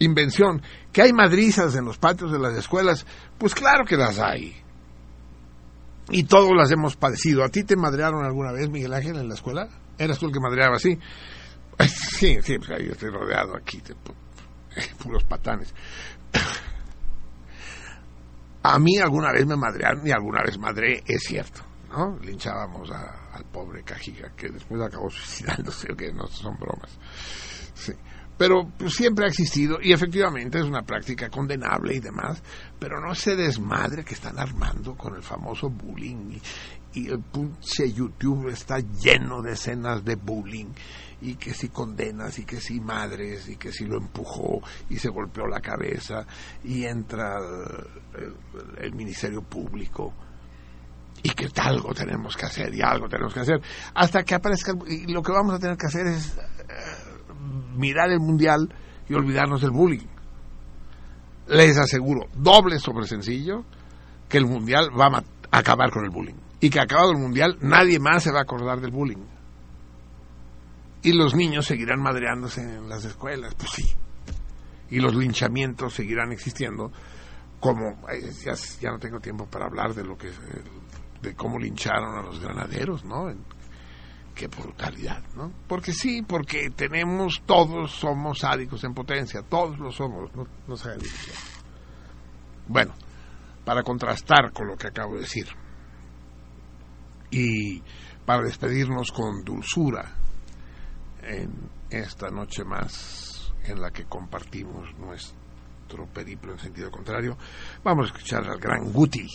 invención. Que hay madrizas en los patios de las escuelas, pues claro que las hay. Y todos las hemos padecido. ¿A ti te madrearon alguna vez, Miguel Ángel, en la escuela? ¿Eras tú el que madreaba así? *laughs* Sí, sí, pues ahí estoy rodeado aquí de *laughs* puros patanes. A mí alguna vez me madrearon y alguna vez madré, es cierto, ¿no? Linchábamos al pobre Cajiga, que después acabó suicidándose, *laughs* que no son bromas. Sí. Pero pues, siempre ha existido y efectivamente es una práctica condenable y demás, pero no se desmadre que están armando con el famoso bullying y, y el punche YouTube está lleno de escenas de bullying y que si condenas y que si madres y que si lo empujó y se golpeó la cabeza y entra el, Ministerio Público y que algo tenemos que hacer y algo tenemos que hacer hasta que aparezca y lo que vamos a tener que hacer es eh, mirar el mundial y olvidarnos del bullying. Les aseguro doble sobre sencillo que el mundial va a acabar con el bullying. Y que acabado el mundial nadie más se va a acordar del bullying y los niños seguirán madreándose en las escuelas, pues sí. Y los linchamientos seguirán existiendo, como ya, no tengo tiempo para hablar de lo que de cómo lincharon a los granaderos, ¿no? qué brutalidad, ¿no? Porque sí, porque tenemos, todos somos sádicos en potencia, todos lo somos, no, no se Bueno, para contrastar con lo que acabo de decir y para despedirnos con dulzura en esta noche más en la que compartimos nuestro periplo en sentido contrario, vamos a escuchar al gran Guti,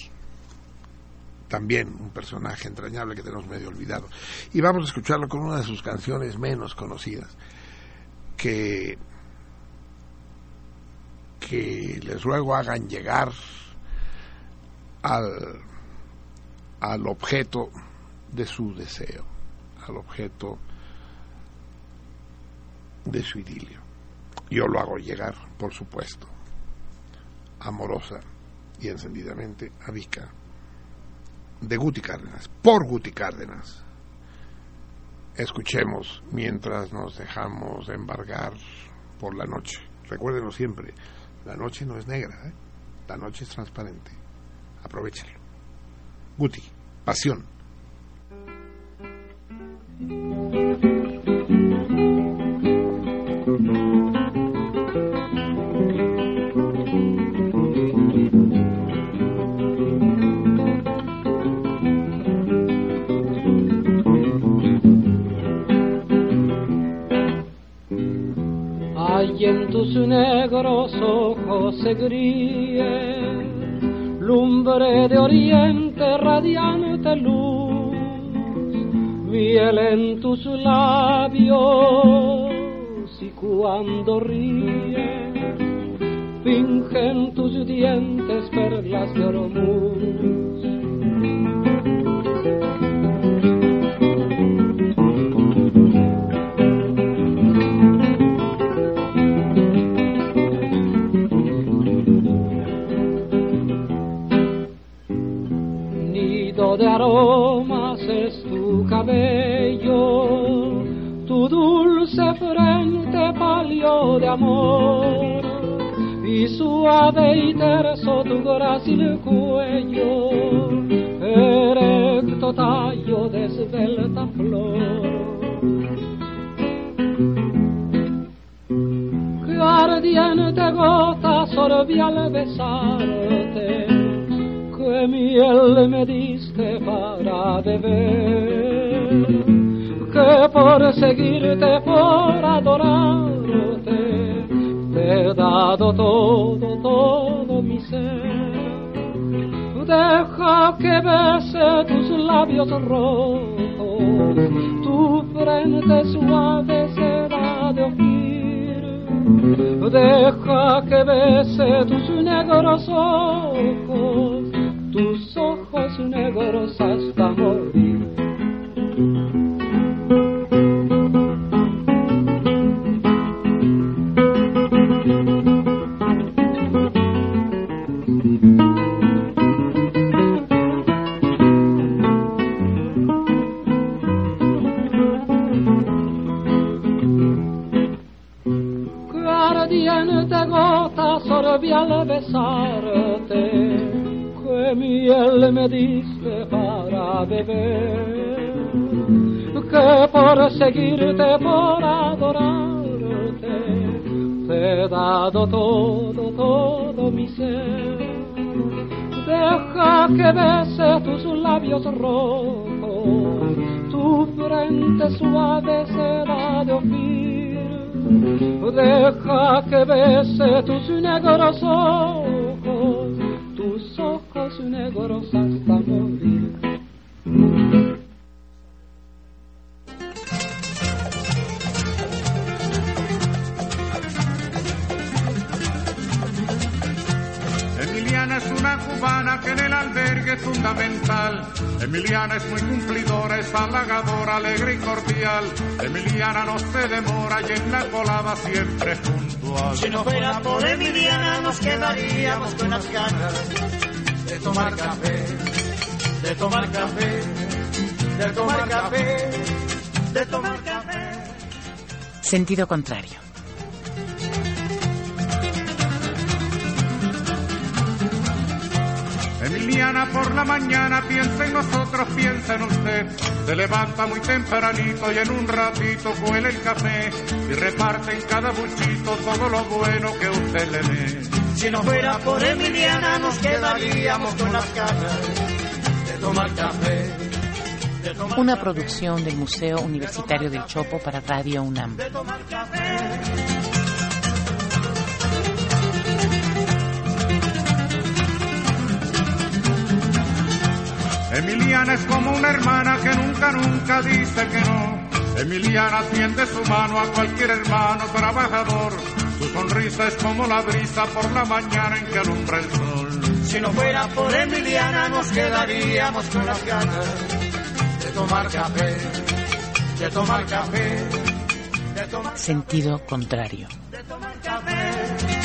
también un personaje entrañable que tenemos medio olvidado, y vamos a escucharlo con una de sus canciones menos conocidas, que, que les ruego hagan llegar al, al objeto de su deseo, al objeto de su idilio. Yo lo hago llegar, por supuesto, amorosa y encendidamente a Vika, de Guti Cárdenas, por Guti Cárdenas. Escuchemos mientras nos dejamos embargar por la noche. Recuérdenlo siempre, la noche no es negra, ¿eh? la noche es transparente. Aprovechalo. Guti, pasión. Y en tus negros ojos se gríe lumbre de oriente radiante luz, miel en tus labios y cuando ríe fingen tus dientes perlas de oro de aromas es tu cabello, tu dulce frente palió de amor y suave y terso tu grácil cuello, erecto tallo de esbelta flor. Que ardiente gota sorbía al besarte, que miel me diste para beber, que por seguirte, por adorarte, te he dado todo, todo mi ser. Deja que bese tus labios rojos, tu frente suave será de oír. Deja que bese tus negros ojos, tus ojos negros hasta tomar café, de tomar café, de tomar café, de tomar café. Sentido contrario. Emiliana por la mañana piensa en nosotros, piensa en usted. Se levanta muy tempranito y en un ratito cuela el café y reparte en cada buchito todo lo bueno que usted le dé. Si no fuera por Emiliana nos quedaríamos con las ganas de tomar café, de tomar Una café, producción del Museo Universitario del Chopo para Radio UNAM. de tomar café. Emiliana es como una hermana que nunca, nunca dice que no. Emiliana tiende su mano a cualquier hermano trabajador. Su sonrisa es como la brisa por la mañana en que alumbra el sol. Si no fuera por Emiliana nos quedaríamos con las ganas de tomar café, de tomar café, de tomar, Sentido contrario. de tomar café.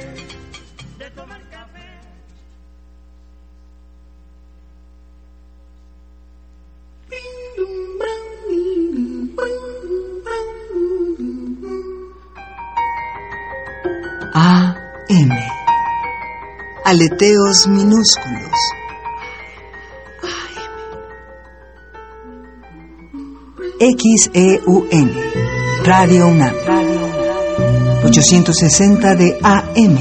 Aleteos minúsculos. XEUN, Radio UNAM. 860 de AM,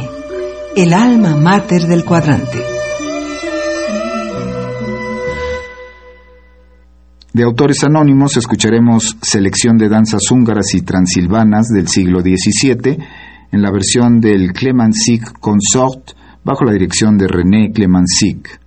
el alma mater del cuadrante. De autores anónimos escucharemos selección de danzas húngaras y transilvanas del siglo XVII en la versión del Clemensic Consort bajo la dirección de René Clemensic.